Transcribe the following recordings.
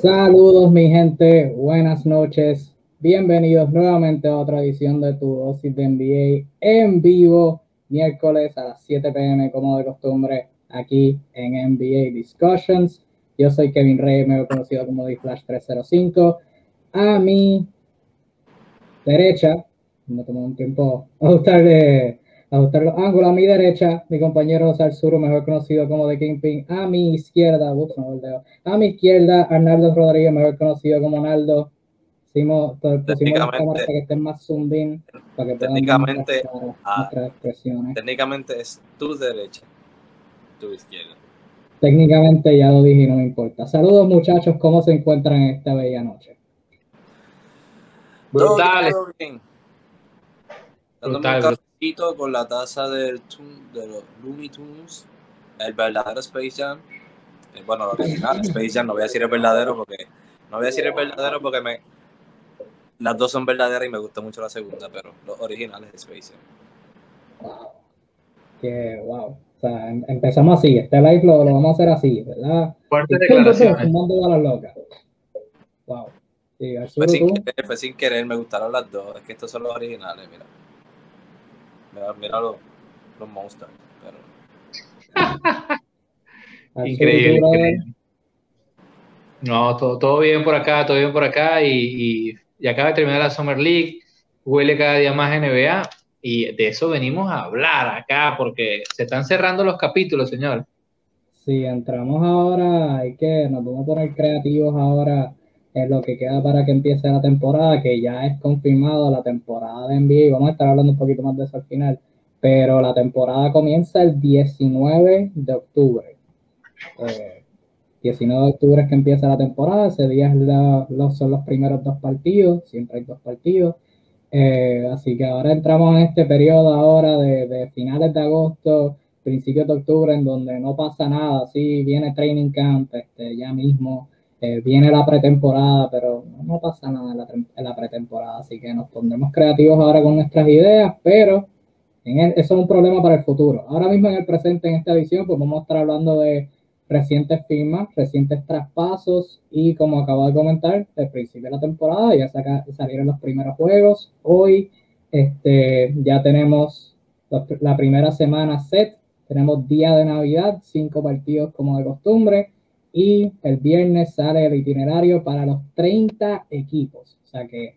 Saludos mi gente, buenas noches, bienvenidos nuevamente a otra edición de tu dosis de NBA en vivo, miércoles a las 7 pm como de costumbre, aquí en NBA Discussions. Yo soy Kevin Rey, me he conocido como D-Flash 305. A mi derecha, me tomó un tiempo ajustarle ajustar los ángulos. A mi derecha, mi compañero Salsuro, mejor conocido como The Kingpin. A mi izquierda, ups, no A mi izquierda, Arnaldo Rodríguez, mejor conocido como Naldo. Hicimos, pusimos para que estén más zoomed in, para que técnicamente, ah, expresiones. Técnicamente es tu derecha, tu izquierda. Técnicamente ya lo dije y no me importa. Saludos muchachos, ¿cómo se encuentran en esta bella noche? Brutal. Con la taza del de los Looney Tunes, el verdadero Space Jam. Eh, bueno, original Space Jam, no voy a decir el verdadero porque no voy a decir el verdadero porque me las dos son verdaderas y me gusta mucho la segunda, pero los originales de Space Jam. Wow. Que wow. O sea, em, empezamos así, este live lo, lo, vamos a hacer así, ¿verdad? Fuerte declaración. Wow. fue, sin querer, fue sin querer, me gustaron las dos. Es que estos son los originales, mira. Mira, los, monsters. increíble, No, todo, todo bien por acá, todo bien por acá y, y, acaba de terminar la Summer League, huele cada día más NBA y de eso venimos a hablar acá porque se están cerrando los capítulos, señor. Sí, entramos ahora, hay que, nos vamos a poner creativos ahora en lo que queda para que empiece la temporada, que ya es confirmado la temporada de NBA, vamos a estar hablando un poquito más de eso al final, pero la temporada comienza el 19 de octubre. 19 eh, de octubre es que empieza la temporada, ese día son los primeros dos partidos, siempre hay dos partidos. Eh, así que ahora entramos en este periodo ahora de, de, finales de agosto, principios de octubre, en donde no pasa nada, sí viene training camp este, ya mismo, eh, viene la pretemporada, pero no pasa nada en la, pretemporada, así que nos pondremos creativos ahora con nuestras ideas, pero en eso es un problema para el futuro. Ahora mismo en el presente, en esta edición, pues vamos a estar hablando de recientes firmas, recientes traspasos y como acabo de comentar, el principio de la temporada ya salieron los primeros juegos. Hoy este, ya tenemos la primera semana set, tenemos día de Navidad, cinco partidos como de costumbre y el viernes sale el itinerario para los 30 equipos. O sea que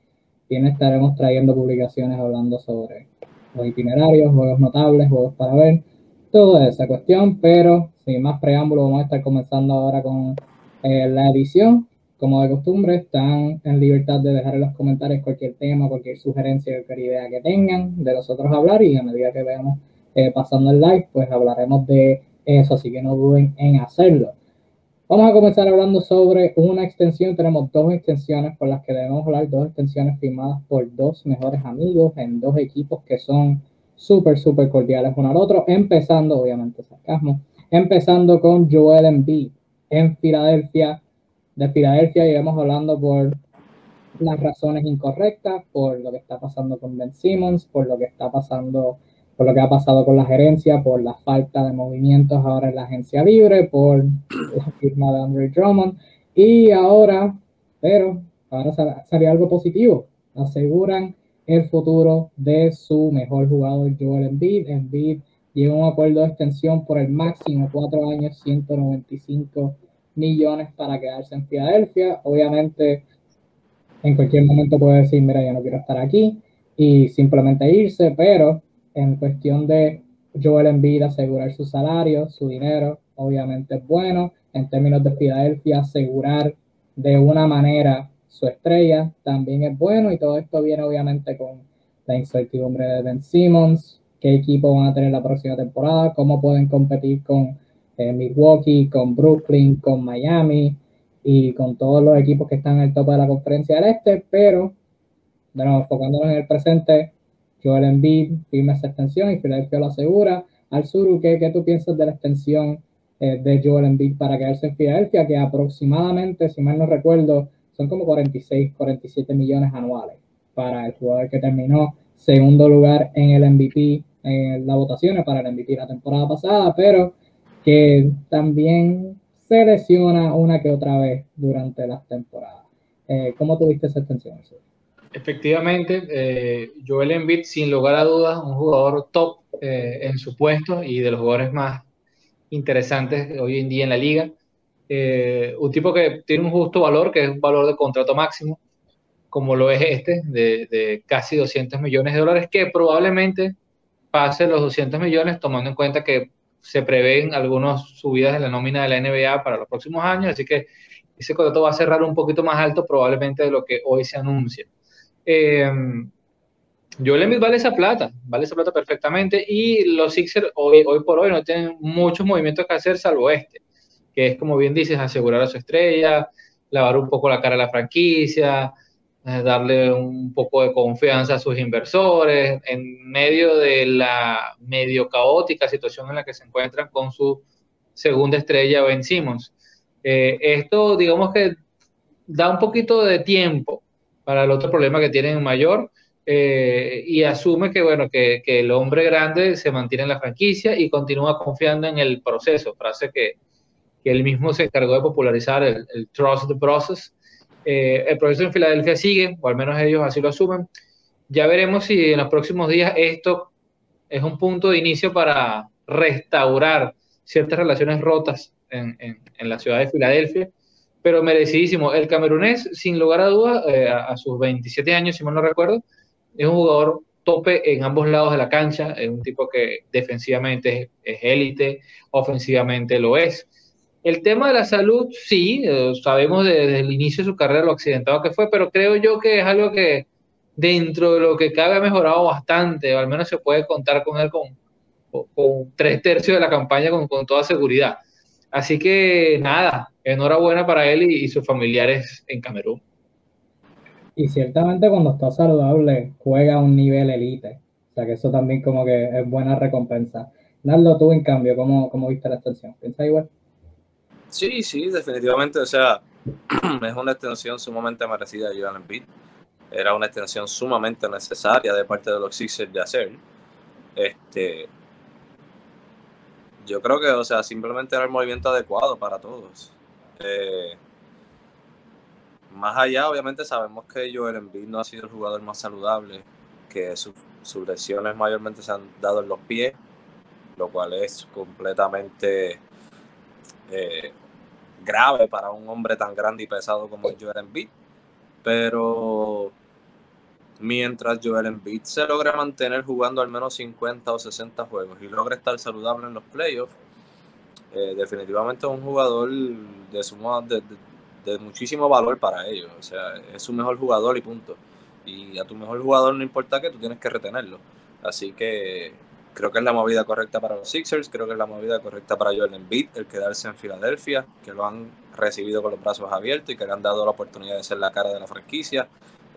bien estaremos trayendo publicaciones hablando sobre los itinerarios, juegos notables, juegos para ver, toda esa cuestión, pero sin más preámbulo vamos a estar comenzando ahora con eh, la edición. Como de costumbre, están en libertad de dejar en los comentarios cualquier tema, cualquier sugerencia, cualquier idea que tengan de nosotros hablar y a medida que veamos eh, pasando el live, pues hablaremos de eso, así que no duden en hacerlo. Vamos a comenzar hablando sobre una extensión. Tenemos dos extensiones por las que debemos hablar, dos extensiones firmadas por dos mejores amigos en dos equipos que son súper, súper cordiales uno al otro. Empezando, obviamente, sarcasmo, empezando con Joel Embiid en Filadelfia. De Filadelfia iremos hablando por las razones incorrectas, por lo que está pasando con Ben Simmons, por lo que está pasando por lo que ha pasado con la gerencia, por la falta de movimientos ahora en la agencia libre, por la firma de Andre Drummond. Y ahora, pero ahora salió algo positivo. Aseguran el futuro de su mejor jugador, Joel Embiid. Embiid llegó a un acuerdo de extensión por el máximo, cuatro años, 195 millones para quedarse en Filadelfia. Obviamente, en cualquier momento puede decir, mira, ya no quiero estar aquí y simplemente irse, pero en cuestión de Joel Embiid asegurar su salario, su dinero, obviamente es bueno. En términos de Filadelfia, asegurar de una manera su estrella también es bueno. Y todo esto viene obviamente con la incertidumbre de Ben Simmons, qué equipo van a tener la próxima temporada, cómo pueden competir con eh, Milwaukee, con Brooklyn, con Miami y con todos los equipos que están en el tope de la conferencia del este. Pero, de nuevo, enfocándonos en el presente, Joel Embiid firma esa extensión y Filadelfia lo asegura. Al sur, ¿qué, ¿qué, tú piensas de la extensión eh, de Joel Embiid para quedarse en Filadelfia? Que aproximadamente, si mal no recuerdo, son como 46, 47 millones anuales para el jugador que terminó segundo lugar en el MVP, en las votaciones para el MVP la temporada pasada, pero que también se lesiona una que otra vez durante las temporadas. Eh, ¿Cómo tuviste esa extensión? Efectivamente, eh, Joel Embiid, sin lugar a dudas, un jugador top eh, en su puesto y de los jugadores más interesantes hoy en día en la liga. Eh, un tipo que tiene un justo valor, que es un valor de contrato máximo, como lo es este, de, de casi 200 millones de dólares, que probablemente pase los 200 millones, tomando en cuenta que se prevén algunas subidas de la nómina de la NBA para los próximos años, así que ese contrato va a cerrar un poquito más alto probablemente de lo que hoy se anuncia. Eh, Joel Embiid vale esa plata, vale esa plata perfectamente y los Sixers hoy, por hoy no tienen muchos movimientos que hacer salvo este, que es como bien dices, asegurar a su estrella, lavar un poco la cara a la franquicia, eh, darle un poco de confianza a sus inversores en medio de la medio caótica situación en la que se encuentran con su segunda estrella Ben Simmons. Eh, esto digamos que da un poquito de tiempo para el otro problema que tienen mayor eh, y asume que, bueno, que, que, el hombre grande se mantiene en la franquicia y continúa confiando en el proceso, frase que, que él mismo se encargó de popularizar, el, el trust the process. Eh, el proceso en Filadelfia sigue, o al menos ellos así lo asumen. Ya veremos si en los próximos días esto es un punto de inicio para restaurar ciertas relaciones rotas en, en, en la ciudad de Filadelfia pero merecidísimo. El camerunés, sin lugar a dudas, eh, a, sus 27 años, si mal no recuerdo, es un jugador tope en ambos lados de la cancha, es un tipo que defensivamente es élite, ofensivamente lo es. El tema de la salud, sí, eh, sabemos desde el inicio de su carrera lo accidentado que fue, pero creo yo que es algo que dentro de lo que cabe ha mejorado bastante, o al menos se puede contar con él con, tres tercios de la campaña con toda seguridad. Así que nada, enhorabuena para él y, y, sus familiares en Camerún. Y ciertamente cuando está saludable juega a un nivel elite. O sea que eso también como que es buena recompensa. Naldo, tú en cambio, ¿cómo, cómo viste la extensión? ¿Piensas igual? Sí, sí, definitivamente. O sea, es una extensión sumamente merecida de Joel Embiid. Era una extensión sumamente necesaria de parte de los Sixers de hacer. Este, yo creo que, o sea, simplemente era el movimiento adecuado para todos. Eh, más allá, obviamente sabemos que Joel Embiid no ha sido el jugador más saludable, que sus, lesiones mayormente se han dado en los pies, lo cual es completamente eh, grave para un hombre tan grande y pesado como Joel Embiid. Pero mientras Joel Embiid se logra mantener jugando al menos 50 o 60 juegos y logra estar saludable en los playoffs, eh, definitivamente es un jugador de, de, de, muchísimo valor para ellos. O sea, es su mejor jugador y punto. Y a tu mejor jugador no importa que tú tienes que retenerlo. Así que creo que es la movida correcta para los Sixers, creo que es la movida correcta para Joel Embiid, el quedarse en Filadelfia, que lo han recibido con los brazos abiertos y que le han dado la oportunidad de ser la cara de la franquicia.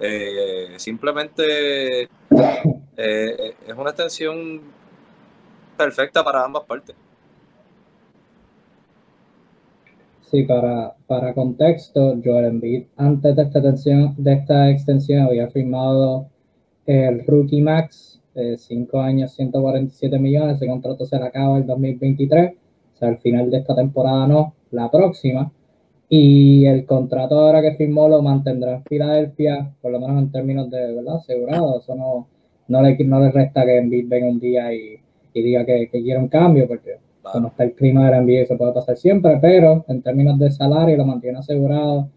Eh, simplemente eh, es una extensión perfecta para ambas partes. Sí, para, para contexto, Joel Embiid antes de esta, extensión, de esta extensión había firmado el Rookie Max, 5 eh, años, 147 millones, ese contrato se le acaba el 2023, o sea, al final de esta temporada no, la próxima. Y el contrato ahora que firmó lo mantendrá en Filadelfia, por lo menos en términos de, ¿verdad? Asegurado. Eso no, no, le, no le resta que Embiid venga un día y, y diga que, que, quiere un cambio, porque claro. como está el clima del NBA eso puede pasar siempre, pero en términos de salario lo mantiene asegurado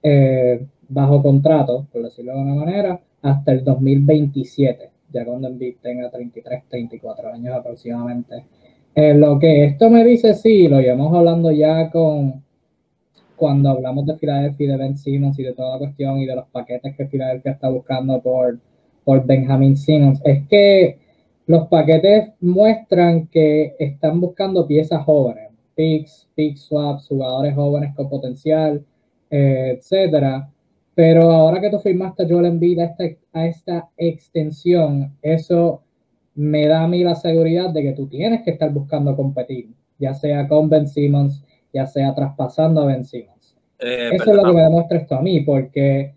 eh, bajo contrato, por decirlo de una manera, hasta el 2027, ya cuando Embiid tenga 33, 34 años aproximadamente. Eh, lo que esto me dice, sí, lo llevamos hablando ya con cuando hablamos de Filadelfia y de Ben Simmons y de toda la cuestión y de los paquetes que Filadelfia está buscando por, por Benjamin Simmons, es que los paquetes muestran que están buscando piezas jóvenes, picks, pick swaps, jugadores jóvenes con potencial, eh, etcétera. Pero ahora que tú firmaste a Joel Embiid a esta, a esta extensión, eso me da a mí la seguridad de que tú tienes que estar buscando competir, ya sea con Ben Simmons, ya sea traspasando a Ben Simmons. Eh, Eso es lo que me demuestra esto a mí, porque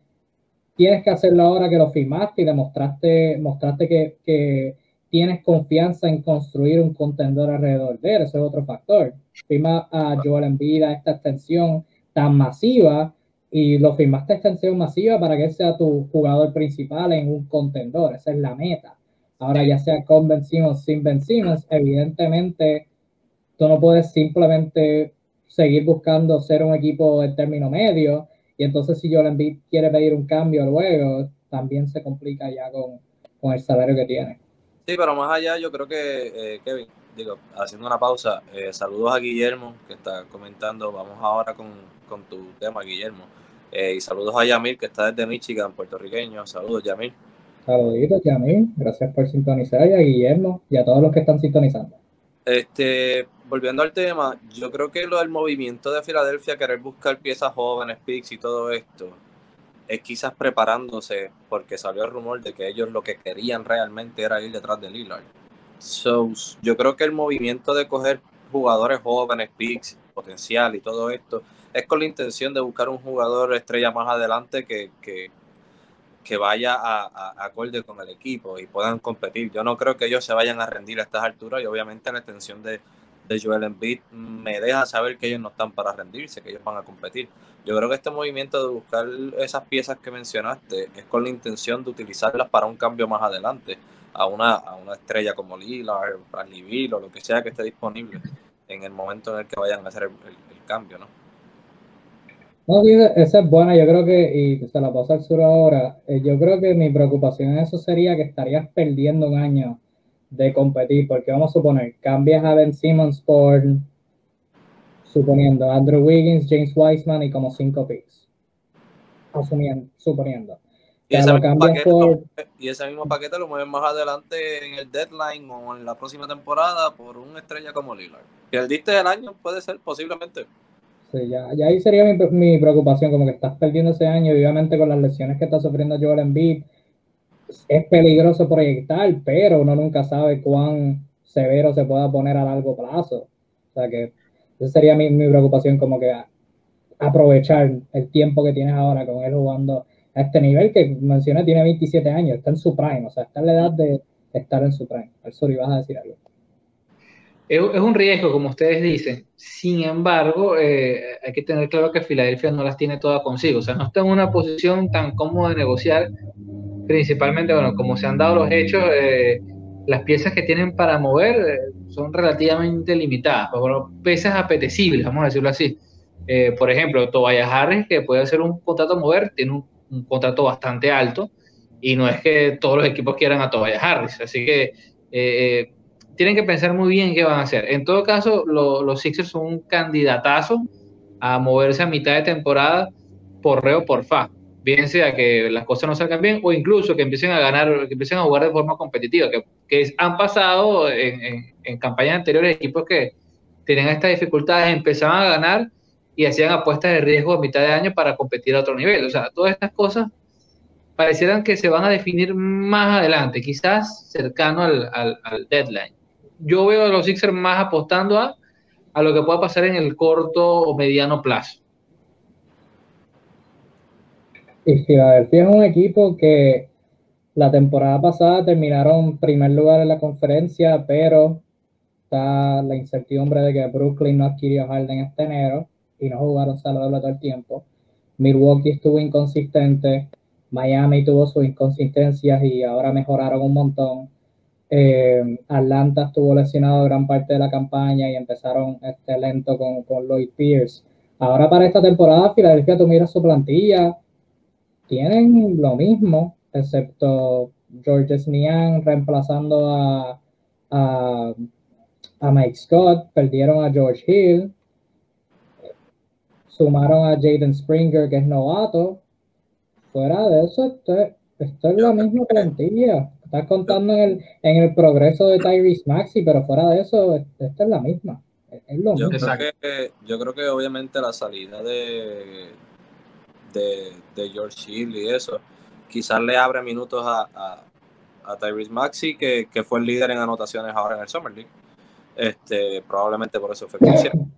tienes que hacerlo ahora que lo firmaste y demostraste mostraste que, que, tienes confianza en construir un contendor alrededor de él, ese es otro factor. Firma a Joel Embiid a esta extensión tan masiva y lo firmaste extensión masiva para que él sea tu jugador principal en un contendor, esa es la meta. Ahora ya sea con vencimos sin vencimos, evidentemente tú no puedes simplemente seguir buscando ser un equipo de término medio y entonces si Joel Embiid quiere pedir un cambio luego, también se complica ya con, con el salario que tiene. Sí, pero más allá yo creo que, eh, Kevin, digo, haciendo una pausa, eh, saludos a Guillermo que está comentando, vamos ahora con, con tu tema, Guillermo. Eh, y saludos a Yamil, que está desde Michigan, puertorriqueño. Saludos, Yamil. Saluditos, Yamil. Gracias por sintonizar y a Guillermo y a todos los que están sintonizando. Este, volviendo al tema, yo creo que lo del movimiento de Filadelfia, querer buscar piezas jóvenes, picks y todo esto, es quizás preparándose porque salió el rumor de que ellos lo que querían realmente era ir detrás de Lillard. So, yo creo que el movimiento de coger jugadores jóvenes, picks, potencial y todo esto, es con la intención de buscar un jugador estrella más adelante que, que, vaya a, acorde con el equipo y puedan competir. Yo no creo que ellos se vayan a rendir a estas alturas y obviamente la extensión de, de Joel Embiid me deja saber que ellos no están para rendirse, que ellos van a competir. Yo creo que este movimiento de buscar esas piezas que mencionaste es con la intención de utilizarlas para un cambio más adelante a una, a una estrella como Lillard, Bradley Bill o lo que sea que esté disponible en el momento en el que vayan a hacer el cambio, ¿no? No, esa es buena, yo creo que, y se la paso al sur ahora, eh, yo creo que mi preocupación en eso sería que estarías perdiendo un año de competir, porque vamos a suponer, cambias a Ben Simmons por, suponiendo, Andrew Wiggins, James Wiseman y como cinco picks, asumiendo, suponiendo. Y ese, paquete, y ese, mismo paquete lo mueven más adelante en el deadline o en la próxima temporada por una estrella como Lillard. ¿Perdiste el año? Puede ser, posiblemente ya, ya ahí sería mi, preocupación, como que estás perdiendo ese año, obviamente con las lesiones que está sufriendo Joel Embiid, es peligroso proyectar, pero uno nunca sabe cuán severo se pueda poner a largo plazo. O sea que esa sería mi, preocupación, como que aprovechar el tiempo que tienes ahora con él jugando a este nivel que mencioné, tiene 27 años, está en su prime, o sea, está en la edad de estar en su prime. Sorry, vas a decir algo es, un riesgo, como ustedes dicen. Sin embargo, eh, hay que tener claro que Filadelfia no las tiene todas consigo. O sea, no está en una posición tan cómoda de negociar. Principalmente, bueno, como se han dado los hechos, eh, las piezas que tienen para mover eh, son relativamente limitadas. Bueno, piezas apetecibles, vamos a decirlo así. por ejemplo, Tobias Harris, que puede hacer un contrato a mover, tiene un, un, contrato bastante alto. Y no es que todos los equipos quieran a Tobias Harris. Así que tienen que pensar muy bien qué van a hacer. En todo caso, los Sixers son un candidatazo a moverse a mitad de temporada por re o por fa. Bien sea que las cosas no salgan bien o incluso que empiecen a ganar, que empiecen a jugar de forma competitiva, que, que han pasado en, en, campañas anteriores equipos que tienen estas dificultades, empezaban a ganar y hacían apuestas de riesgo a mitad de año para competir a otro nivel. O sea, todas estas cosas parecieran que se van a definir más adelante, quizás cercano al deadline yo veo a los Sixers más apostando a, a lo que pueda pasar en el corto o mediano plazo. Y Filadelfia es un equipo que la temporada pasada terminaron primer lugar en la conferencia, pero está la incertidumbre de que Brooklyn no adquirió Harden este enero y no jugaron saludable todo el tiempo. Milwaukee estuvo inconsistente, Miami tuvo sus inconsistencias y ahora mejoraron un montón. Eh, Atlanta estuvo lesionado gran parte de la campaña y empezaron este lento con, con Lloyd Pierce. Ahora para esta temporada, Filadelfia, tú miras su plantilla, tienen lo mismo, excepto George Snian reemplazando a, a, a, Mike Scott, perdieron a George Hill, sumaron a Jaden Springer, que es novato. Fuera de eso, esto, esto es la misma plantilla. Estás contando en el, en el progreso de Tyrese Maxi, pero fuera de eso, esta es la misma. Es lo yo, Creo que, yo creo que obviamente la salida de, de, George Hill y eso, quizás le abre minutos a, a, Tyrese Maxi, que, fue el líder en anotaciones ahora en el Summer League. Este, probablemente por eso fue que hicieron.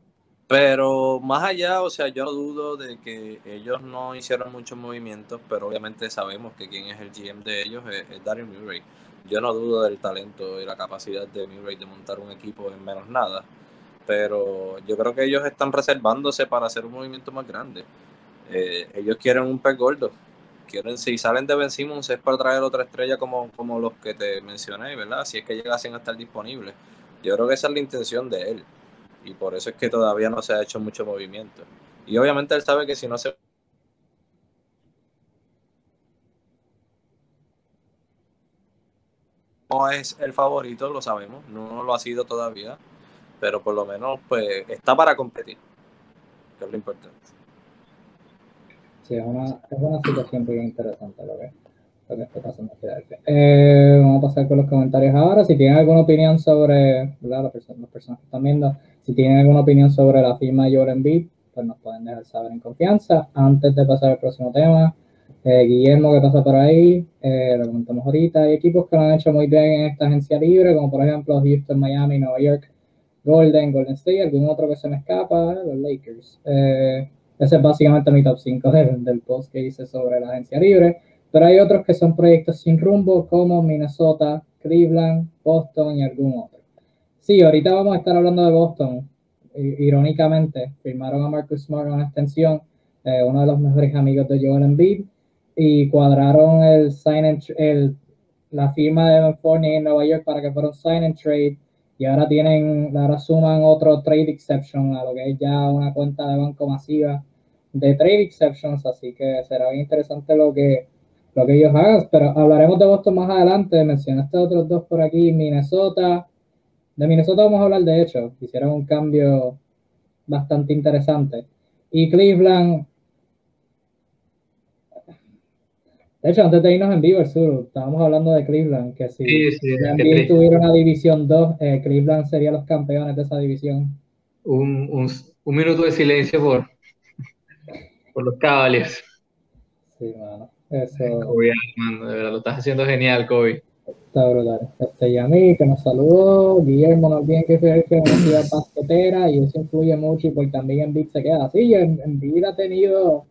Pero más allá, o sea, yo dudo de que ellos no hicieron muchos movimientos, pero obviamente sabemos que quien es el GM de ellos es, Daryl Murray. yo no dudo del talento y la capacidad de Murray de montar un equipo en menos nada, pero yo creo que ellos están reservándose para hacer un movimiento más grande. Eh, ellos quieren un pez gordo. Quieren, si salen de Ben Simmons es para traer otra estrella como, como los que te mencioné, ¿verdad? Si es que llegasen a estar disponibles. Yo creo que esa es la intención de él. Y por eso es que todavía no se ha hecho mucho movimiento. Y obviamente él sabe que si no se no es el favorito, lo sabemos, no lo ha sido todavía, pero por lo menos pues está para competir, que es lo importante. Sí, es una, es una situación muy interesante lo que, lo que está pasando eh, vamos a pasar con los comentarios ahora. Si tienen alguna opinión sobre. Las personas, las personas que están viendo, si tienen alguna opinión sobre la firma de Jordan pues nos pueden dejar saber en confianza. Antes de pasar al próximo tema, eh, Guillermo que pasa por ahí, eh, lo comentamos ahorita, hay equipos que lo han hecho muy bien en esta agencia libre, como por ejemplo Houston, Miami, Nueva York, Golden, Golden State, algún otro que se me escapa, los Lakers. Eh, ese es básicamente mi top 5 del, del, post que hice sobre la agencia libre. Pero hay otros que son proyectos sin rumbo, como Minnesota, Cleveland, Boston y algún otro. Sí, ahorita vamos a estar hablando de Boston. Irónicamente, firmaron a Marcus Smart una extensión, uno de los mejores amigos de Joel Embiid y cuadraron el sign and el, la firma de Evan Fournier en Nueva York para que fuera sign and trade y ahora tienen, ahora suman otro trade exception a lo que es ya una cuenta de banco masiva de trade exceptions, así que será bien interesante lo que, lo que ellos hagan, pero hablaremos de Boston más adelante, mencionaste otros dos por aquí, Minnesota, de Minnesota vamos a hablar de hecho, hicieron un cambio bastante interesante, y Cleveland, De hecho, antes de irnos en vivo, sur, estábamos hablando de Cleveland, que si sí, también tuviera una división 2, eh, Cleveland sería los campeones de esa división. Un, un, un minuto de silencio por, por los Cavaliers. Sí, mano. Eso. Kobe, de verdad, lo estás haciendo genial, Kobe. Está brutal. Este Yami, que nos saludó. Guillermo, no olviden que es una ciudad basquetera y eso influye mucho y porque también en Beat se queda así. En, en ha tenido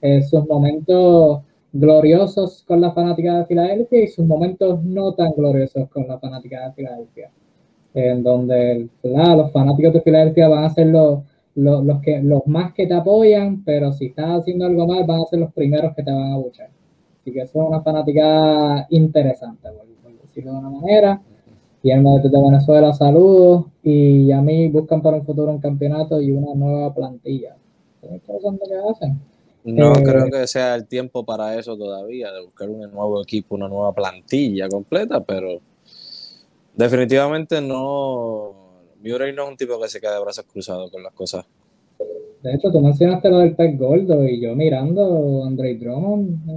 eh, sus momentos gloriosos con la fanática de Filadelfia y sus momentos no tan gloriosos con la fanática de Filadelfia, en donde los fanáticos de Filadelfia van a ser los, los, que, los más que te apoyan, pero si estás haciendo algo mal van a ser los primeros que te van a buchar. Así que eso es una fanática interesante, por, decirlo de una manera. Y el desde Venezuela, saludos. Y a mí buscan para un futuro un campeonato y una nueva plantilla. ¿Qué hacen? No eh, creo que sea el tiempo para eso todavía, de buscar un nuevo equipo, una nueva plantilla completa, pero definitivamente no. Murray no es un tipo que se queda de brazos cruzados con las cosas. De hecho, tú mencionaste lo del pez gordo y yo mirando Andre Drummond,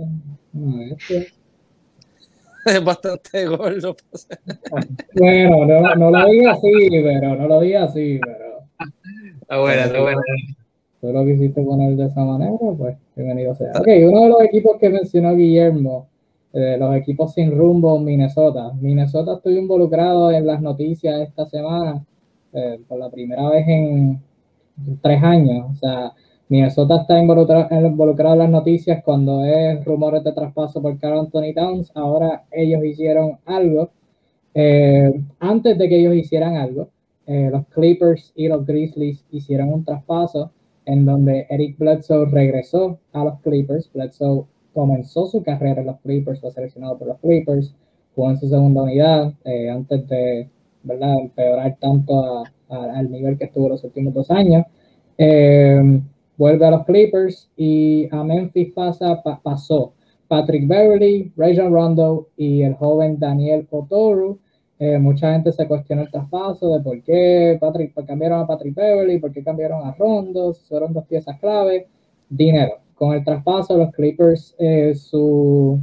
eh, es bastante gordo. Pues. bueno, no, no lo diga así, pero no lo diga así, pero. Está buena, está buena tú lo quisiste poner de esa manera, pues bienvenido sea. Ok, uno de los equipos que mencionó Guillermo, eh, los equipos sin rumbo, Minnesota. Minnesota estoy involucrado en las noticias esta semana eh, por la primera vez en tres años. O sea, Minnesota está involucrado, en las noticias cuando es rumores de traspaso por Carl Anthony Towns. Ahora ellos hicieron algo. Eh, antes de que ellos hicieran algo, los Clippers y los Grizzlies hicieron un traspaso en donde Eric Bledsoe regresó a los Clippers. Bledsoe comenzó su carrera en los Clippers, fue seleccionado por los Clippers, jugó en su segunda unidad eh, antes de empeorar tanto al nivel que estuvo los últimos dos años. Eh, vuelve a los Clippers y a Memphis pasa, pasó Patrick Beverly, Rajon Rondo y el joven Daniel Otoru eh, mucha gente se cuestiona el traspaso de por qué Patrick, cambiaron a Patrick Beverly, por qué cambiaron a Rondo, fueron dos piezas clave. Dinero. Con el traspaso, los Clippers eh, su,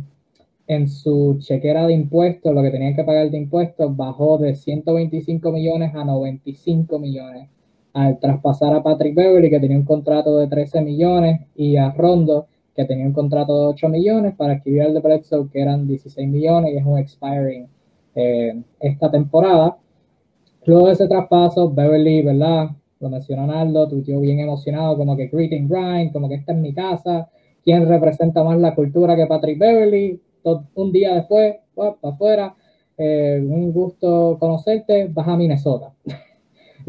en su chequera de impuestos, lo que tenían que pagar de impuestos, bajó de 125 millones a 95 millones. Al traspasar a Patrick Beverly, que tenía un contrato de 13 millones, y a Rondo, que tenía un contrato de 8 millones, para adquirir el de Bledsoe, que eran 16 millones, y es un expiring eh, esta temporada. Luego de ese traspaso, Beverly, ¿verdad? Lo mencionó Naldo, tu tío bien emocionado, como que greeting grind, como que esta es mi casa. ¿Quién representa más la cultura que Patrick Beverly? un día después, para afuera. eh, un gusto conocerte, vas a Minnesota.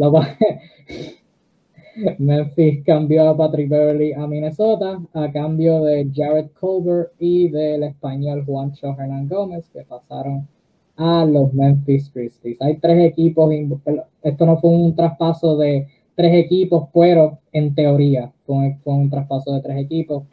Memphis cambió a Patrick Beverly a Minnesota a cambio de Jared Colbert y del español Juancho Hernán Gómez que pasaron a los Memphis Grizzlies. Hay tres equipos, esto no fue un traspaso de tres equipos, pero en teoría fue, un traspaso de tres equipos.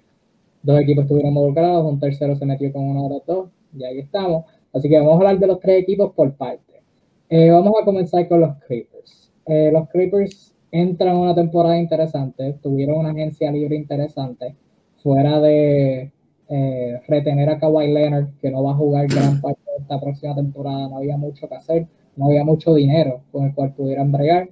Dos equipos estuvieron involucrados, un tercero se metió con uno de los dos, y ahí estamos. Así que vamos a hablar de los tres equipos por parte. Eh, vamos a comenzar con los Clippers. Eh, los Clippers entran en una temporada interesante, tuvieron una agencia libre interesante, fuera de eh, retener a Kawhi Leonard, que no va a jugar gran parte de esta próxima temporada, no había mucho que hacer, no había mucho dinero con el cual pudieran bregar.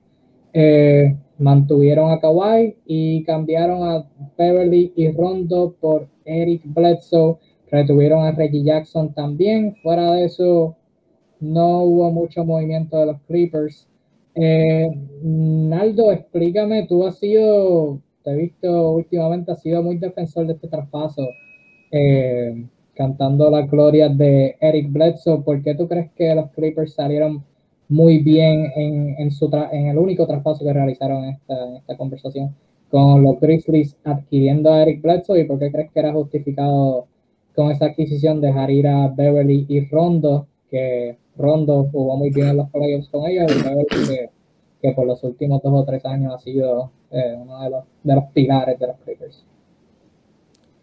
Eh, mantuvieron a Kawhi y cambiaron a Beverly y Rondo por Eric Bledsoe. Retuvieron a Reggie Jackson también. Fuera de eso, no hubo mucho movimiento de los Clippers. Eh, Naldo, explícame, tú has sido, te he visto últimamente, has sido muy defensor de este traspaso, eh, cantando la gloria de Eric Bledsoe. ¿Por qué tú crees que los Clippers salieron muy bien en, en, su en el único traspaso que realizaron en esta, esta conversación con los Grizzlies adquiriendo a Eric Bledsoe? ¿Y por qué crees que era justificado con esa adquisición dejar ir a Beverly y Rondo, que Rondo jugó muy bien en los playoffs con ellos y que, por los últimos dos o tres años ha sido eh, uno de los, de los pilares de los Clippers.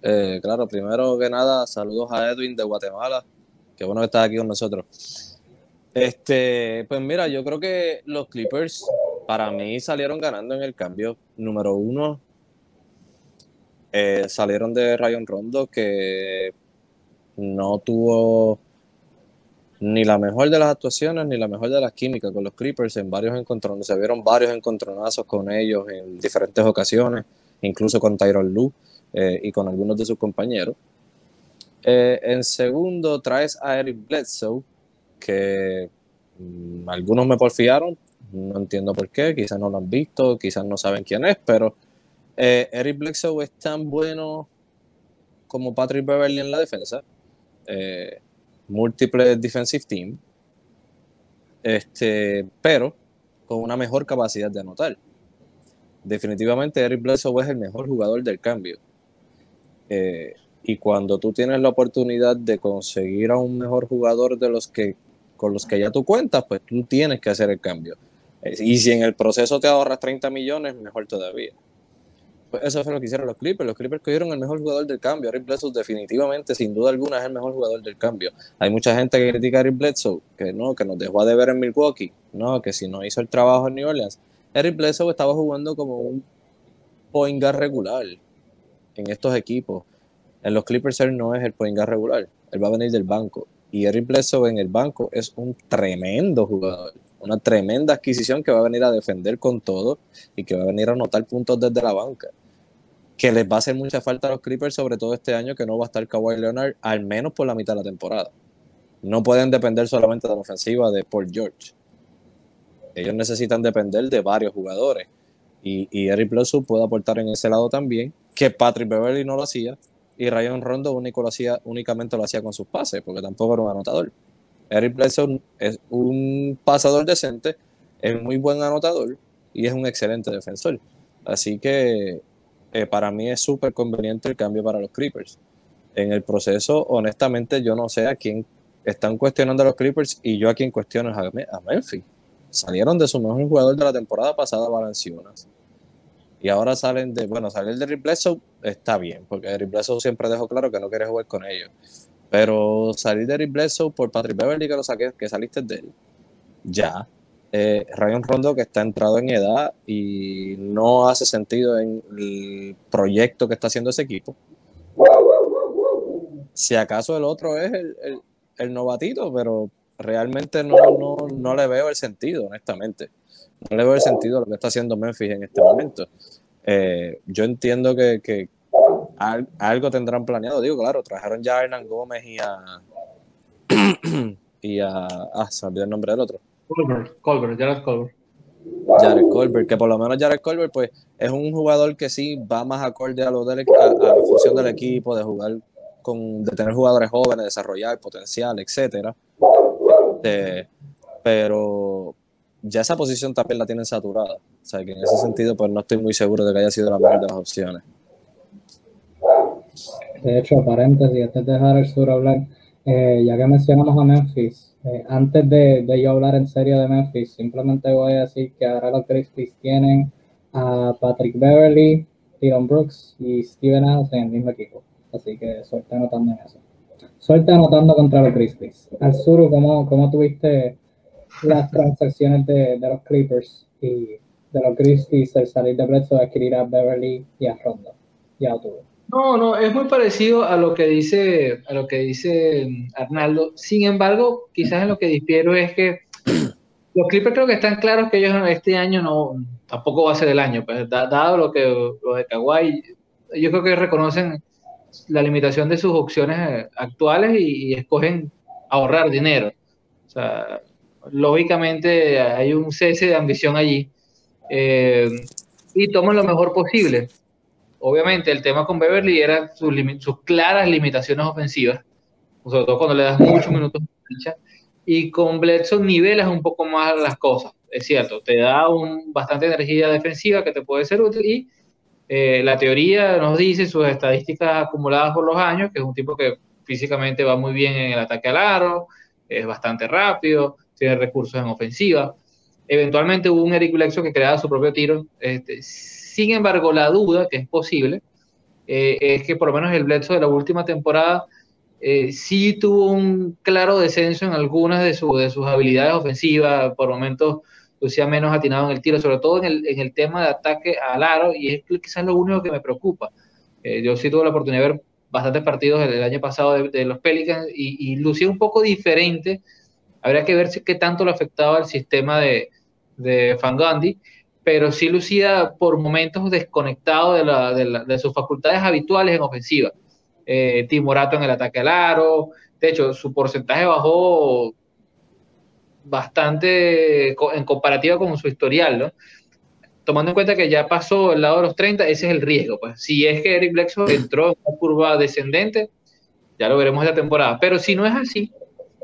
Eh, claro, primero que nada, saludos a Edwin de Guatemala. Qué bueno que estás aquí con nosotros. Este, pues mira, yo creo que los Clippers para mí salieron ganando en el cambio. Número uno, eh, salieron de Rayon Rondo, que no tuvo ni la mejor de las actuaciones ni la mejor de las químicas con los Clippers en varios encontrones. Se vieron varios encontronazos con ellos en diferentes ocasiones, incluso con Tyron Lue eh, y con algunos de sus compañeros. Eh, en segundo, traes a Eric Bledsoe, que mm, algunos me porfiaron, no entiendo por qué, quizás no lo han visto, quizás no saben quién es, pero eh, Eric Bledsoe es tan bueno como Patrick Beverly en la defensa eh, múltiple defensive team, este, pero con una mejor capacidad de anotar. Definitivamente Eric Bledsoe es el mejor jugador del cambio. Eh, y cuando tú tienes la oportunidad de conseguir a un mejor jugador de los que con los que ya tú cuentas, pues tú tienes que hacer el cambio. Eh, y si en el proceso te ahorras 30 millones, mejor todavía. Pues eso fue lo que hicieron los Clippers. Los Clippers cogieron el mejor jugador del cambio. Eric Bledsoe definitivamente, sin duda alguna, es el mejor jugador del cambio. Hay mucha gente que critica a Eric Bledsoe, que no, que nos dejó de ver en Milwaukee, no, que si no hizo el trabajo en New Orleans. Eric Bledsoe estaba jugando como un point guard regular en estos equipos. En los Clippers él no es el point guard regular. Él va a venir del banco. Y Eric Bledsoe en el banco es un tremendo jugador una tremenda adquisición que va a venir a defender con todo y que va a venir a anotar puntos desde la banca que les va a hacer mucha falta a los Clippers, sobre todo este año que no va a estar Kawhi Leonard, al menos por la mitad de la temporada. No pueden depender solamente de la ofensiva de Paul George. Ellos necesitan depender de varios jugadores. Y, Eric Bledsoe puede aportar en ese lado también, que Patrick Beverly no lo hacía, y Ryan Rondo único lo hacía, únicamente lo hacía con sus pases, porque tampoco era un anotador. Eric Bledsoe es un pasador decente, es muy buen anotador y es un excelente defensor. Así que eh, para mí es súper conveniente el cambio para los Clippers. En el proceso, honestamente, yo no sé a quién están cuestionando a los Clippers y yo a quién cuestiono es a, Memphis. Salieron de su mejor jugador de la temporada pasada, Valanciunas. Y ahora salen de, bueno, salir de Rick está bien, porque Rick Bledsoe siempre dejó claro que no quiere jugar con ellos. Pero salir de Rick Bledsoe por Patrick Beverly, que lo saqué, que saliste de él, ya, eh, Rondo que está entrado en edad y no hace sentido en el proyecto que está haciendo ese equipo. Si acaso el otro es el, novatito, pero realmente no, no, le veo el sentido, honestamente. No le veo el sentido a lo que está haciendo Memphis en este momento. Eh, yo entiendo que, algo tendrán planeado. Digo, claro, trajeron ya a Hernán Gómez y a. y a. Ah, se olvidó el nombre del otro. Colbert, Colbert, Jared Colbert. Jared Colbert, que por lo menos Jared Colbert, pues, es un jugador que sí va más acorde a, lo a, la función del equipo, de jugar con, de tener jugadores jóvenes, desarrollar potencial, etcétera. Este, pero ya esa posición también la tienen saturada. O sea que en ese sentido, pues no estoy muy seguro de que haya sido la mejor de las opciones. De hecho, paréntesis, antes de dejar el sur hablar, eh, ya que mencionamos a Memphis, eh, antes de, de, yo hablar en serio de Memphis, simplemente voy a decir que ahora los Grizzlies tienen a Patrick Beverly, Dylan Brooks y Steven Adams en el mismo equipo. Así que suerte anotando en eso. Suerte anotando contra los Grizzlies. Al sur, ¿cómo, cómo tuviste las transacciones de, de, los Clippers y de los Grizzlies el salir de Bledsoe adquirir a Beverly y a Rondo y a No, no, es muy parecido a lo que dice, a lo que dice Arnaldo. Sin embargo, quizás en lo que difiero es que los Clippers creo que están claros que ellos este año no, tampoco va a ser el año, pues dado lo que lo de Kawhi, yo creo que reconocen la limitación de sus opciones eh, actuales y, escogen ahorrar dinero. O sea, lógicamente hay un cese de ambición allí eh, y toman lo mejor posible. Obviamente el tema con Beverly era sus, sus claras limitaciones ofensivas, sobre todo cuando le das muchos minutos de y con Bledsoe nivelas un poco más las cosas es cierto, te da un, bastante energía defensiva que te puede ser útil y eh, la teoría nos dice sus estadísticas acumuladas por los años, que es un tipo que físicamente va muy bien en el ataque al aro, es bastante rápido, tiene recursos en ofensiva. Eventualmente hubo un Eric Bledsoe que creaba su propio tiro. Este, sin embargo, la duda, que es posible, eh, es que por lo menos el Bledsoe de la última temporada eh, sí tuvo un claro descenso en algunas de, sus habilidades ofensivas, por momentos lucía menos atinado en el tiro, sobre todo en el, tema de ataque al aro, y es quizás lo único que me preocupa. Eh, yo sí tuve la oportunidad de ver bastantes partidos el, año pasado de, los Pelicans y, lucía un poco diferente. Habría que ver si, qué tanto le afectaba el sistema de, de Gandhi, pero sí lucía por momentos desconectado de, la, de, sus facultades habituales en ofensiva. Eh, Timorato en el ataque al aro, de hecho, su porcentaje bajó bastante en comparativa con su historial. Tomando en cuenta que ya pasó el lado de los 30, ese es el riesgo. Pues si es que Eric Bledsoe entró en una curva descendente, ya lo veremos esta temporada. Pero si no es así,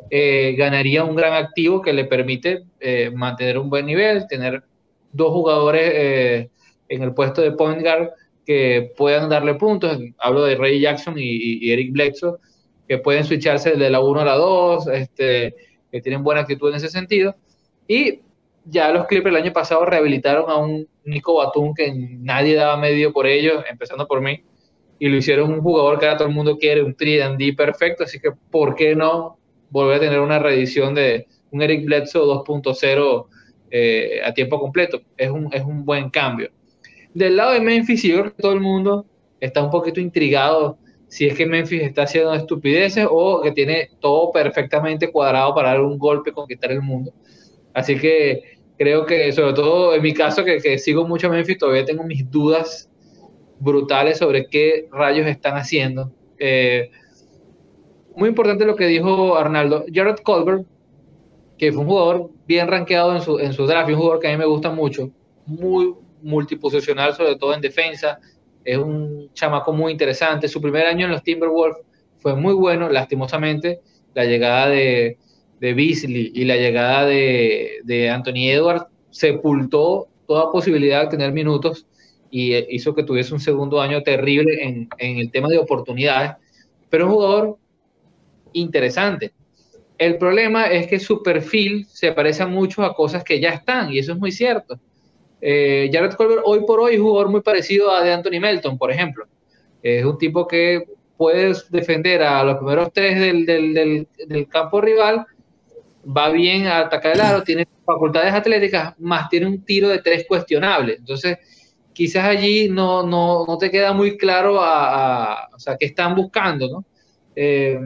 eh, ganaría un gran activo que le permite eh, mantener un buen nivel, tener dos jugadores eh, en el puesto de point guard que puedan darle puntos. Hablo de Ray Jackson y, Eric Bledsoe, que pueden switcharse de la 1 a la 2, este, que tienen buena actitud en ese sentido. Y ya los Clippers el año pasado rehabilitaron a un Nico Batum que nadie daba medio por ellos, empezando por mí, y lo hicieron un jugador que ahora todo el mundo quiere, un 3D perfecto, así que ¿por qué no volver a tener una reedición de un Eric Bledsoe 2.0 eh, a tiempo completo? Es un, es un buen cambio. Del lado de Memphis, yo creo que todo el mundo está un poquito intrigado si es que Memphis está haciendo estupideces o que tiene todo perfectamente cuadrado para dar un golpe, conquistar el mundo. Así que creo que, sobre todo en mi caso, que, sigo mucho a Memphis, todavía tengo mis dudas brutales sobre qué rayos están haciendo. Eh, muy importante lo que dijo Arnaldo. Jared Colbert, que fue un jugador bien rankeado en su, en su draft, un jugador que a mí me gusta mucho, muy multiposicional, sobre todo en defensa, es un chamaco muy interesante. Su primer año en los Timberwolves fue muy bueno, lastimosamente. La llegada de, de Beasley y la llegada de, de Anthony Edwards sepultó toda posibilidad de tener minutos y eh, hizo que tuviese un segundo año terrible en, en el tema de oportunidades, pero un jugador interesante. El problema es que su perfil se parece mucho a cosas que ya están, y eso es muy cierto. Eh, Jared Colbert hoy por hoy es jugador muy parecido a de Anthony Melton, por ejemplo. Es un tipo que puede defender a los primeros tres del, del, del, campo rival, va bien a atacar el aro, tiene facultades atléticas, más tiene un tiro de tres cuestionable. Entonces, quizás allí no, no, no te queda muy claro a, a, o sea, qué están buscando, ¿no? Eh,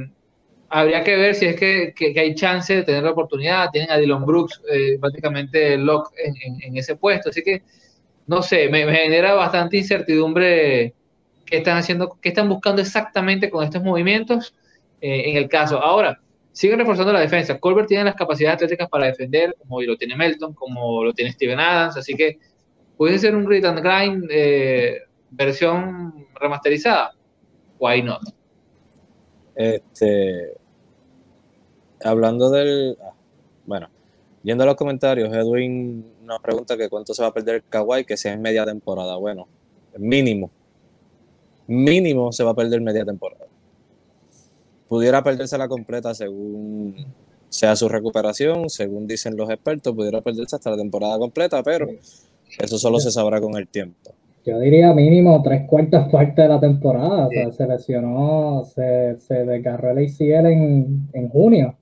habría que ver si es que, hay chance de tener la oportunidad. Tienen a Dylan Brooks eh, prácticamente lock en, ese puesto. Así que, no sé, me, genera bastante incertidumbre qué están haciendo, qué están buscando exactamente con estos movimientos eh, en el caso. Ahora, siguen reforzando la defensa. Colbert tiene las capacidades atléticas para defender, como lo tiene Melton, como lo tiene Steven Adams. Así que puede ser un grit and grind eh, versión remasterizada. Why not? Este, hablando del. Ah, bueno, yendo a los comentarios, Edwin nos pregunta que cuánto se va a perder Kawhi, que sea en media temporada. Bueno, mínimo. Mínimo se va a perder media temporada. Pudiera perderse la completa según sea su recuperación, según dicen los expertos, pudiera perderse hasta la temporada completa, pero eso solo se sabrá con el tiempo. Yo diría mínimo tres cuartas partes de la temporada. O sea, se lesionó, se, se desgarró el ACL en, en junio.